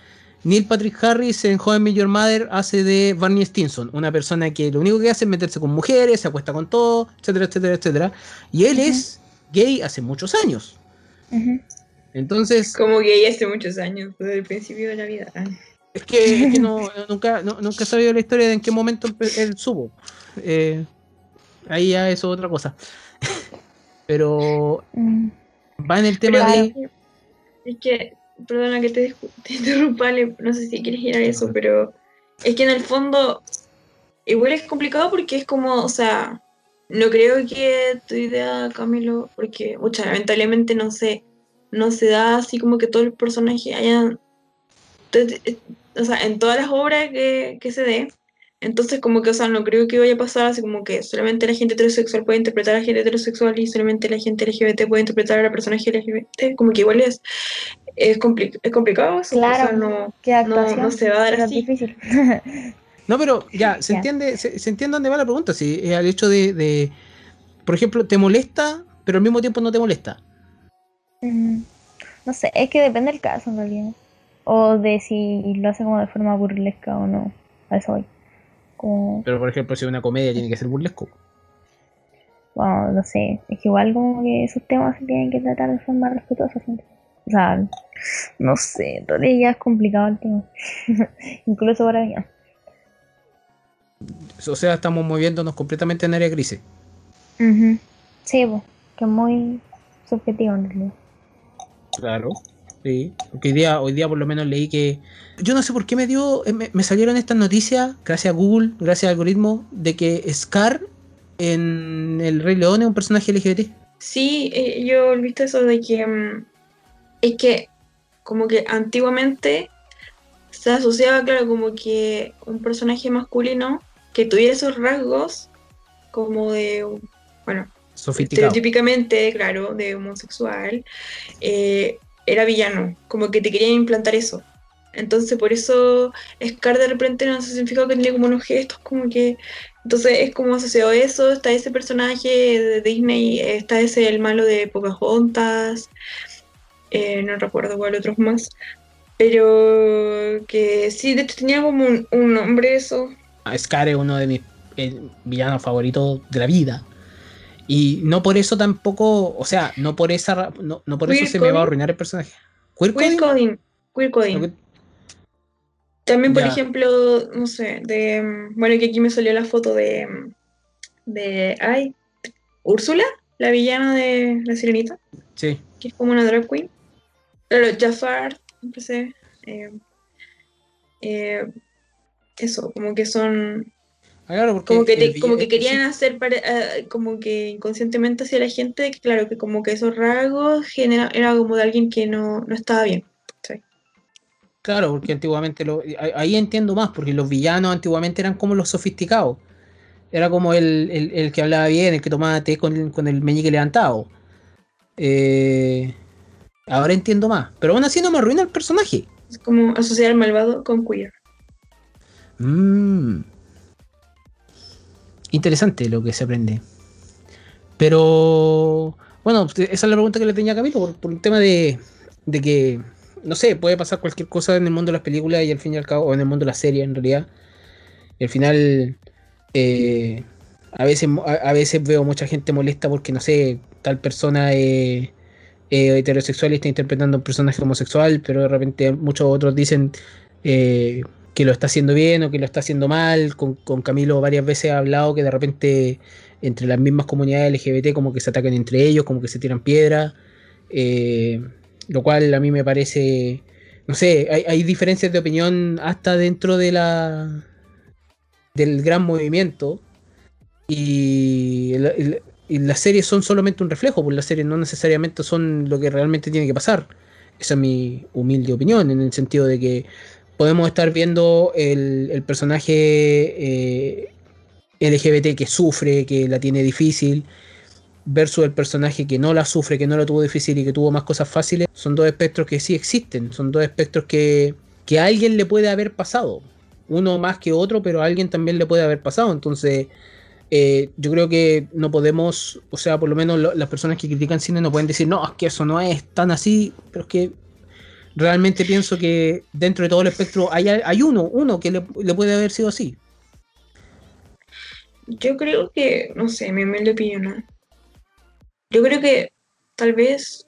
Neil Patrick Harris en Joven Your Mother hace de Barney Stinson, una persona que lo único que hace es meterse con mujeres, se acuesta con todo, etcétera, etcétera, etcétera. Y él es gay hace muchos años. Entonces. Como gay hace muchos años, desde el principio de la vida. Es que, no, nunca, nunca he sabido la historia de en qué momento él subo. Eh, ahí ya eso es otra cosa. Pero mm. va en el tema de. Es que perdona que te, interrumpa, no sé si quieres ir a eso, pero es que en el fondo igual es complicado porque es como, o sea, no creo que tu idea, Camilo, porque, mucha, lamentablemente no sé, no se da así como que todos los personajes hayan, o sea, en todas las obras que, se dé, Entonces, como que, o sea, no creo que vaya a pasar así como que solamente la gente heterosexual puede interpretar a la gente heterosexual y solamente la gente LGBT puede interpretar a la personaje LGBT. Como que igual es, es, compli- es complicado eso. Claro, O sea, no, ¿Qué no, no se va a dar así. difícil. No, pero ya, se Ya. entiende, se, se entiende dónde va la pregunta. Si es al hecho de, de, por ejemplo, te molesta, pero al mismo tiempo no te molesta. Mm, No sé, es que depende del caso en realidad. O de si lo hace como de forma burlesca o no. A eso voy. Como, Pero por ejemplo, si es una comedia tiene que ser burlesco. bueno, no sé. Es que igual como que esos temas se tienen que tratar de forma respetuosa siempre. O sea, no sé, en realidad ya es complicado el tema. Incluso para mí. O sea, estamos moviéndonos completamente en área grises. Ujú. Sí, pues, que es muy subjetivo en realidad. Claro. Sí. Porque hoy día, hoy día por lo menos leí que. Yo no sé por qué me dio. eh, Me, me salieron estas noticias, gracias a Google, gracias al algoritmo, de que Scar en El Rey León es un personaje LGBT. Sí, eh, yo he visto eso de que mm, es que como que antiguamente se asociaba, claro, como que un personaje masculino que tuviera esos rasgos como de, bueno, Sofisticado. estereotípicamente, claro, de homosexual, eh, era villano, como que te querían implantar eso. Entonces, por eso Scar de repente no se significa que tenía como unos gestos, como que. Entonces, es como asociado eso. Está ese personaje de Disney, está ese el malo de Pocahontas, eh, no recuerdo cuál otros más. Pero que sí, de hecho tenía como un, un nombre eso. Scar es uno de mis villanos favoritos de la vida. Y no por eso tampoco, o sea, no por esa no, no por eso se me va a arruinar el personaje. ¿Queer Queer coding? Queer coding. Que- También, por Ya. ejemplo, no sé, de. mm, Bueno, que aquí me salió la foto de. mm, de. Ay, Úrsula, la villana de La Sirenita, Sí. que es como una drag queen. Claro, Jafar, empecé. Eh, eh, eso, como que son. Ah, claro, porque Como que, te- como que querían sí, hacer, pare- ah, como que inconscientemente hacia la gente, claro, que como que esos rasgos genera, era como de alguien que no, no estaba bien. ¿cachai? Claro, porque antiguamente lo, ahí- entiendo más, porque los villanos antiguamente eran como los sofisticados. Era como el, el- el que hablaba bien, el que tomaba té con, con el meñique levantado. Eh, ahora entiendo más. Pero aún así no me arruina el personaje. Es como asociar al malvado con queer. Interesante lo que se aprende. Pero bueno, esa es la pregunta que le tenía a Camilo, por, un tema de, de que, no sé, puede pasar cualquier cosa en el mundo de las películas y al fin y al cabo, o en el mundo de la serie en realidad. Y al final, eh, a, veces, a, veces veo mucha gente molesta porque, no sé, tal persona eh, heterosexual y está interpretando a un personaje homosexual, pero de repente muchos otros dicen eh, que lo está haciendo bien o que lo está haciendo mal. Con, con Camilo varias veces ha hablado que de repente entre las mismas comunidades LGBT como que se atacan entre ellos, como que se tiran piedras, eh, lo cual a mí me parece, no sé, hay, hay diferencias de opinión hasta dentro de la del gran movimiento y, y las series son solamente un reflejo, pues las series no necesariamente son lo que realmente tiene que pasar. Esa es mi humilde opinión, en el sentido de que podemos estar viendo el, el personaje eh, LGBT que sufre, que la tiene difícil, versus el personaje que no la sufre, que no la tuvo difícil y que tuvo más cosas fáciles. Son dos espectros que sí existen, son dos espectros que, que a alguien le puede haber pasado. Uno más que otro, pero a alguien también le puede haber pasado. Entonces, eh, yo creo que no podemos, o sea, por lo menos las personas que critican cine no pueden decir, no, es que eso no es tan así, pero es que realmente pienso que dentro de todo el espectro hay, hay uno, uno que le, puede haber sido así. Yo creo que, no sé, mi humilde opinión. Yo creo que tal vez,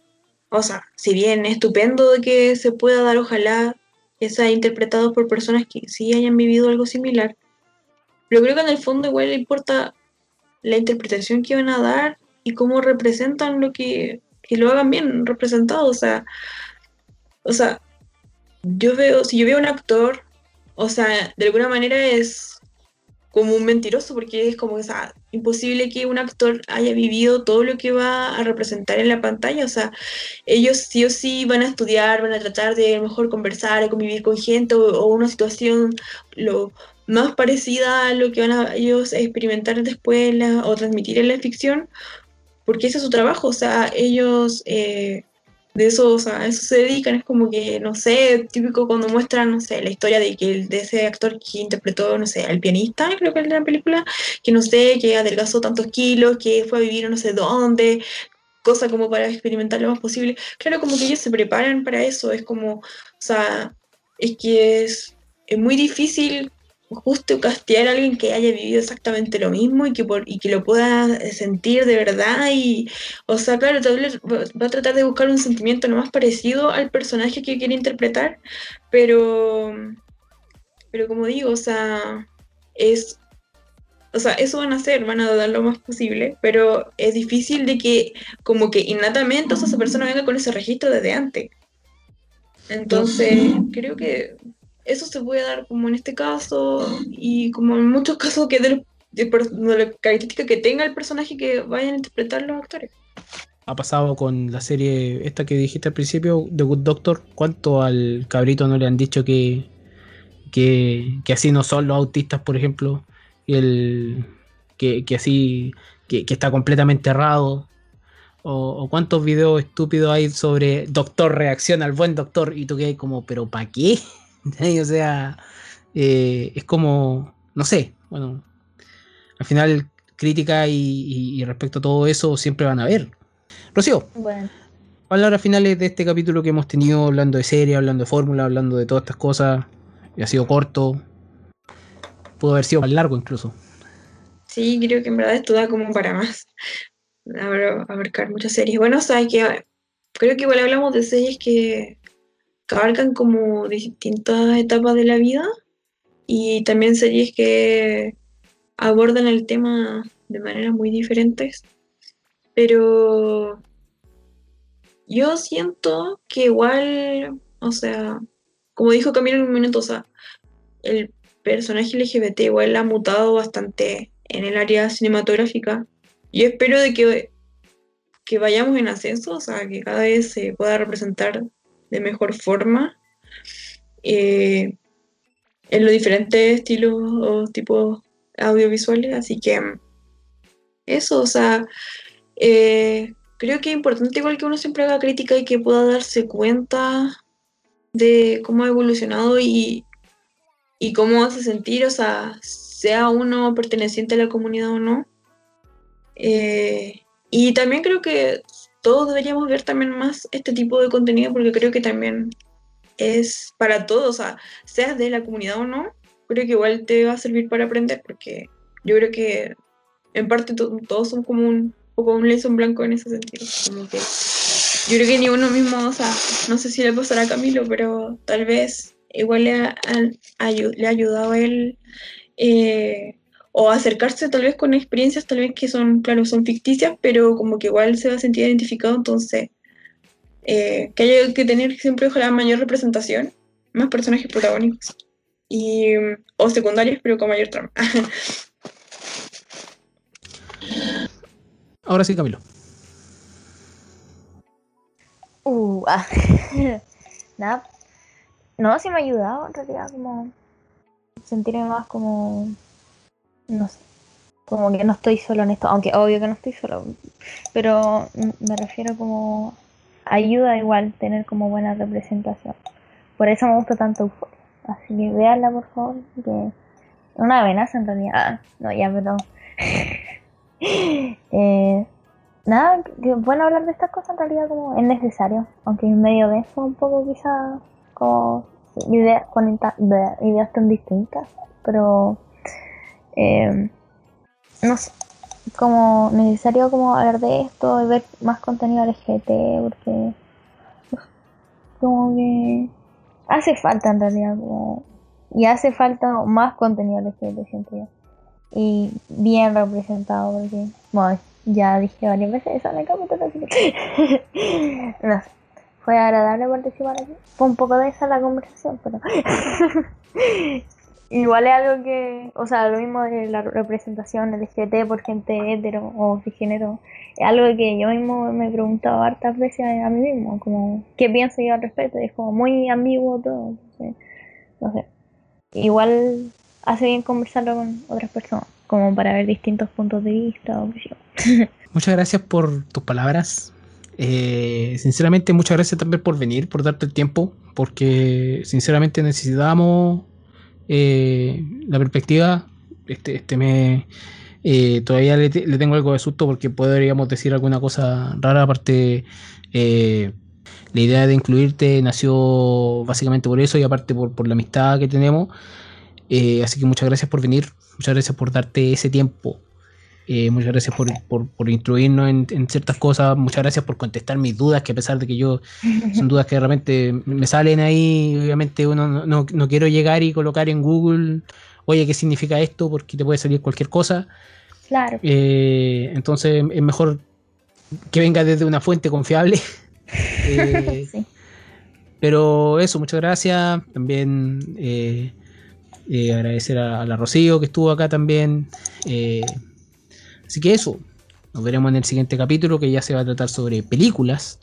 o sea, si bien es estupendo de que se pueda dar, ojalá que sea interpretado por personas que sí hayan vivido algo similar, pero creo que en el fondo igual le importa la interpretación que van a dar y cómo representan lo que, que lo hagan bien representado, o sea, o sea, yo veo, si yo veo a un actor, o sea, de alguna manera es como un mentiroso, porque es como, o sea, imposible que un actor haya vivido todo lo que va a representar en la pantalla, o sea, ellos sí o sí van a estudiar, van a tratar de a lo mejor conversar convivir con gente o, una situación lo más parecida a lo que van a ellos experimentar después o transmitir en la ficción, porque ese es su trabajo, o sea, ellos eh, de eso, o sea, a eso se dedican, es como que, no sé, típico cuando muestran, no sé, la historia de que de ese actor que interpretó, no sé, al pianista, creo que de la película, que no sé, que adelgazó tantos kilos, que fue a vivir no sé dónde, cosa como para experimentar lo más posible. Claro, como que ellos se preparan para eso, es como, o sea, es que es, es muy difícil justo castear a alguien que haya vivido exactamente lo mismo y que, por, y que lo pueda sentir de verdad y, o sea, claro, va va a tratar de buscar un sentimiento lo más parecido al personaje que quiere interpretar, pero, pero como digo, o sea, es, o sea, eso van a hacer, van a dar lo más posible, pero es difícil de que como que innatamente o sea, esa persona venga con ese registro desde antes. Entonces, creo que eso se puede dar como en este caso y como en muchos casos que de, de de la característica que tenga el personaje que vayan a interpretar los actores. Ha pasado con la serie esta que dijiste al principio, The Good Doctor. ¿Cuánto al cabrito no le han dicho que, que, así no son los autistas, por ejemplo? Y el, que, así, que, está completamente errado. O, o cuántos videos estúpidos hay sobre doctor reacciona al buen doctor y tú que como, pero ¿para qué? o sea, eh, es como, no sé, bueno, al final crítica y, y- y respecto a todo eso siempre van a haber. Rocío, Bueno, palabras finales de este capítulo que hemos tenido hablando de serie, hablando de fórmula, hablando de todas estas cosas. Y ha sido corto. Pudo haber sido más largo incluso. Sí, creo que en verdad esto da como para más. Abro- abarcar muchas series. Bueno, o sea, que creo que igual hablamos de series que, abarcan como distintas etapas de la vida y también series que abordan el tema de maneras muy diferentes. Pero yo siento que igual, o sea, como dijo Camilo en un minuto, o sea, el personaje LGBT igual ha mutado bastante en el área cinematográfica. Yo espero de que, que vayamos en ascenso, o sea, que cada vez se pueda representar de mejor forma eh, en los diferentes estilos o tipos audiovisuales. Así que mm, eso, o sea, eh, creo que es importante igual que uno siempre haga crítica y que pueda darse cuenta de cómo ha evolucionado y, y cómo hace sentir, o sea, sea uno perteneciente a la comunidad o no. Eh, y también creo que todos deberíamos ver también más este tipo de contenido porque creo que también es para todos, o sea, seas de la comunidad o no, creo que igual te va a servir para aprender porque yo creo que en parte to- todos son como un poco un lienzo en blanco en ese sentido, como que yo creo que ni uno mismo, o sea, no sé si le pasará a Camilo, pero tal vez igual le ha, le ha ayudado a él eh, o acercarse tal vez con experiencias tal vez que son, claro, son ficticias, pero como que igual se va a sentir identificado, entonces eh, que haya que tener siempre ojalá mayor representación, más personajes protagónicos y, o secundarios, pero con mayor trama. Ahora sí, Camilo. Uh, ah. Nada. No, sí me ha ayudado en realidad como sentirme más como no sé, como que no estoy solo en esto, aunque obvio que no estoy solo, pero me refiero como ayuda igual tener como buena representación. Por eso me gusta tanto Euphoria. Así que véanla por favor, que una amenaza en realidad. Ah, no, ya, pero eh, Nada, que bueno hablar de estas cosas en realidad como es necesario, aunque en medio de eso un poco quizás como ideas, con ideas tan distintas, pero eh, no sé, como necesario como hablar de esto y ver más contenido LGBT porque como que hace falta en realidad como, y hace falta más contenido LGBT siento yo. Y bien representado porque bueno, ya dije varias veces eso en el capítulo así no sé fue agradable participar aquí. Fue un poco de esa la conversación pero igual es algo que o sea lo mismo de la representación LGBT por gente hetero o cisgénero es algo que yo mismo me he preguntado hartas veces a, mí mismo como qué pienso yo al respecto es como muy ambiguo todo no sé igual hace bien conversarlo con otras personas, como para ver distintos puntos de vista. Muchas gracias por tus palabras. Eh, sinceramente, muchas gracias también por venir, por darte el tiempo, porque sinceramente necesitábamos eh, la perspectiva. Este, este me eh, todavía le, tengo algo de susto porque podríamos decir alguna cosa rara. Aparte, eh, la idea de incluirte nació básicamente por eso y aparte por, por la amistad que tenemos. Así que muchas gracias por venir, muchas gracias por darte ese tiempo. Eh, muchas gracias por, por, por instruirnos en, en ciertas cosas. Muchas gracias por contestar mis dudas, que a pesar de que yo son dudas que de repente me salen ahí, obviamente uno no, no, no quiero llegar y colocar en Google, oye, ¿qué significa esto? Porque te puede salir cualquier cosa. Claro. Eh, entonces es mejor que venga desde una fuente confiable. Eh, Sí. pero eso, muchas gracias. También agradecer a, a la Rocío que estuvo acá también. Así que eso, nos veremos en el siguiente capítulo que ya se va a tratar sobre películas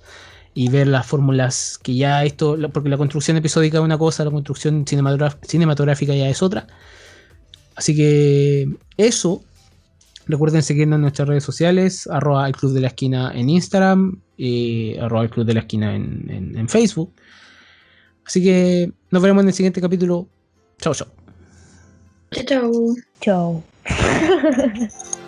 y ver las fórmulas que ya esto, porque la construcción episódica es una cosa, la construcción cinematográfica ya es otra. Así que eso. Recuerden seguirnos en nuestras redes sociales, arroba el Club de la Esquina en Instagram, y arroba el Club de la Esquina en, en- en Facebook. Así que nos veremos en el siguiente capítulo. Chao, chao. Chao, chao. Chao.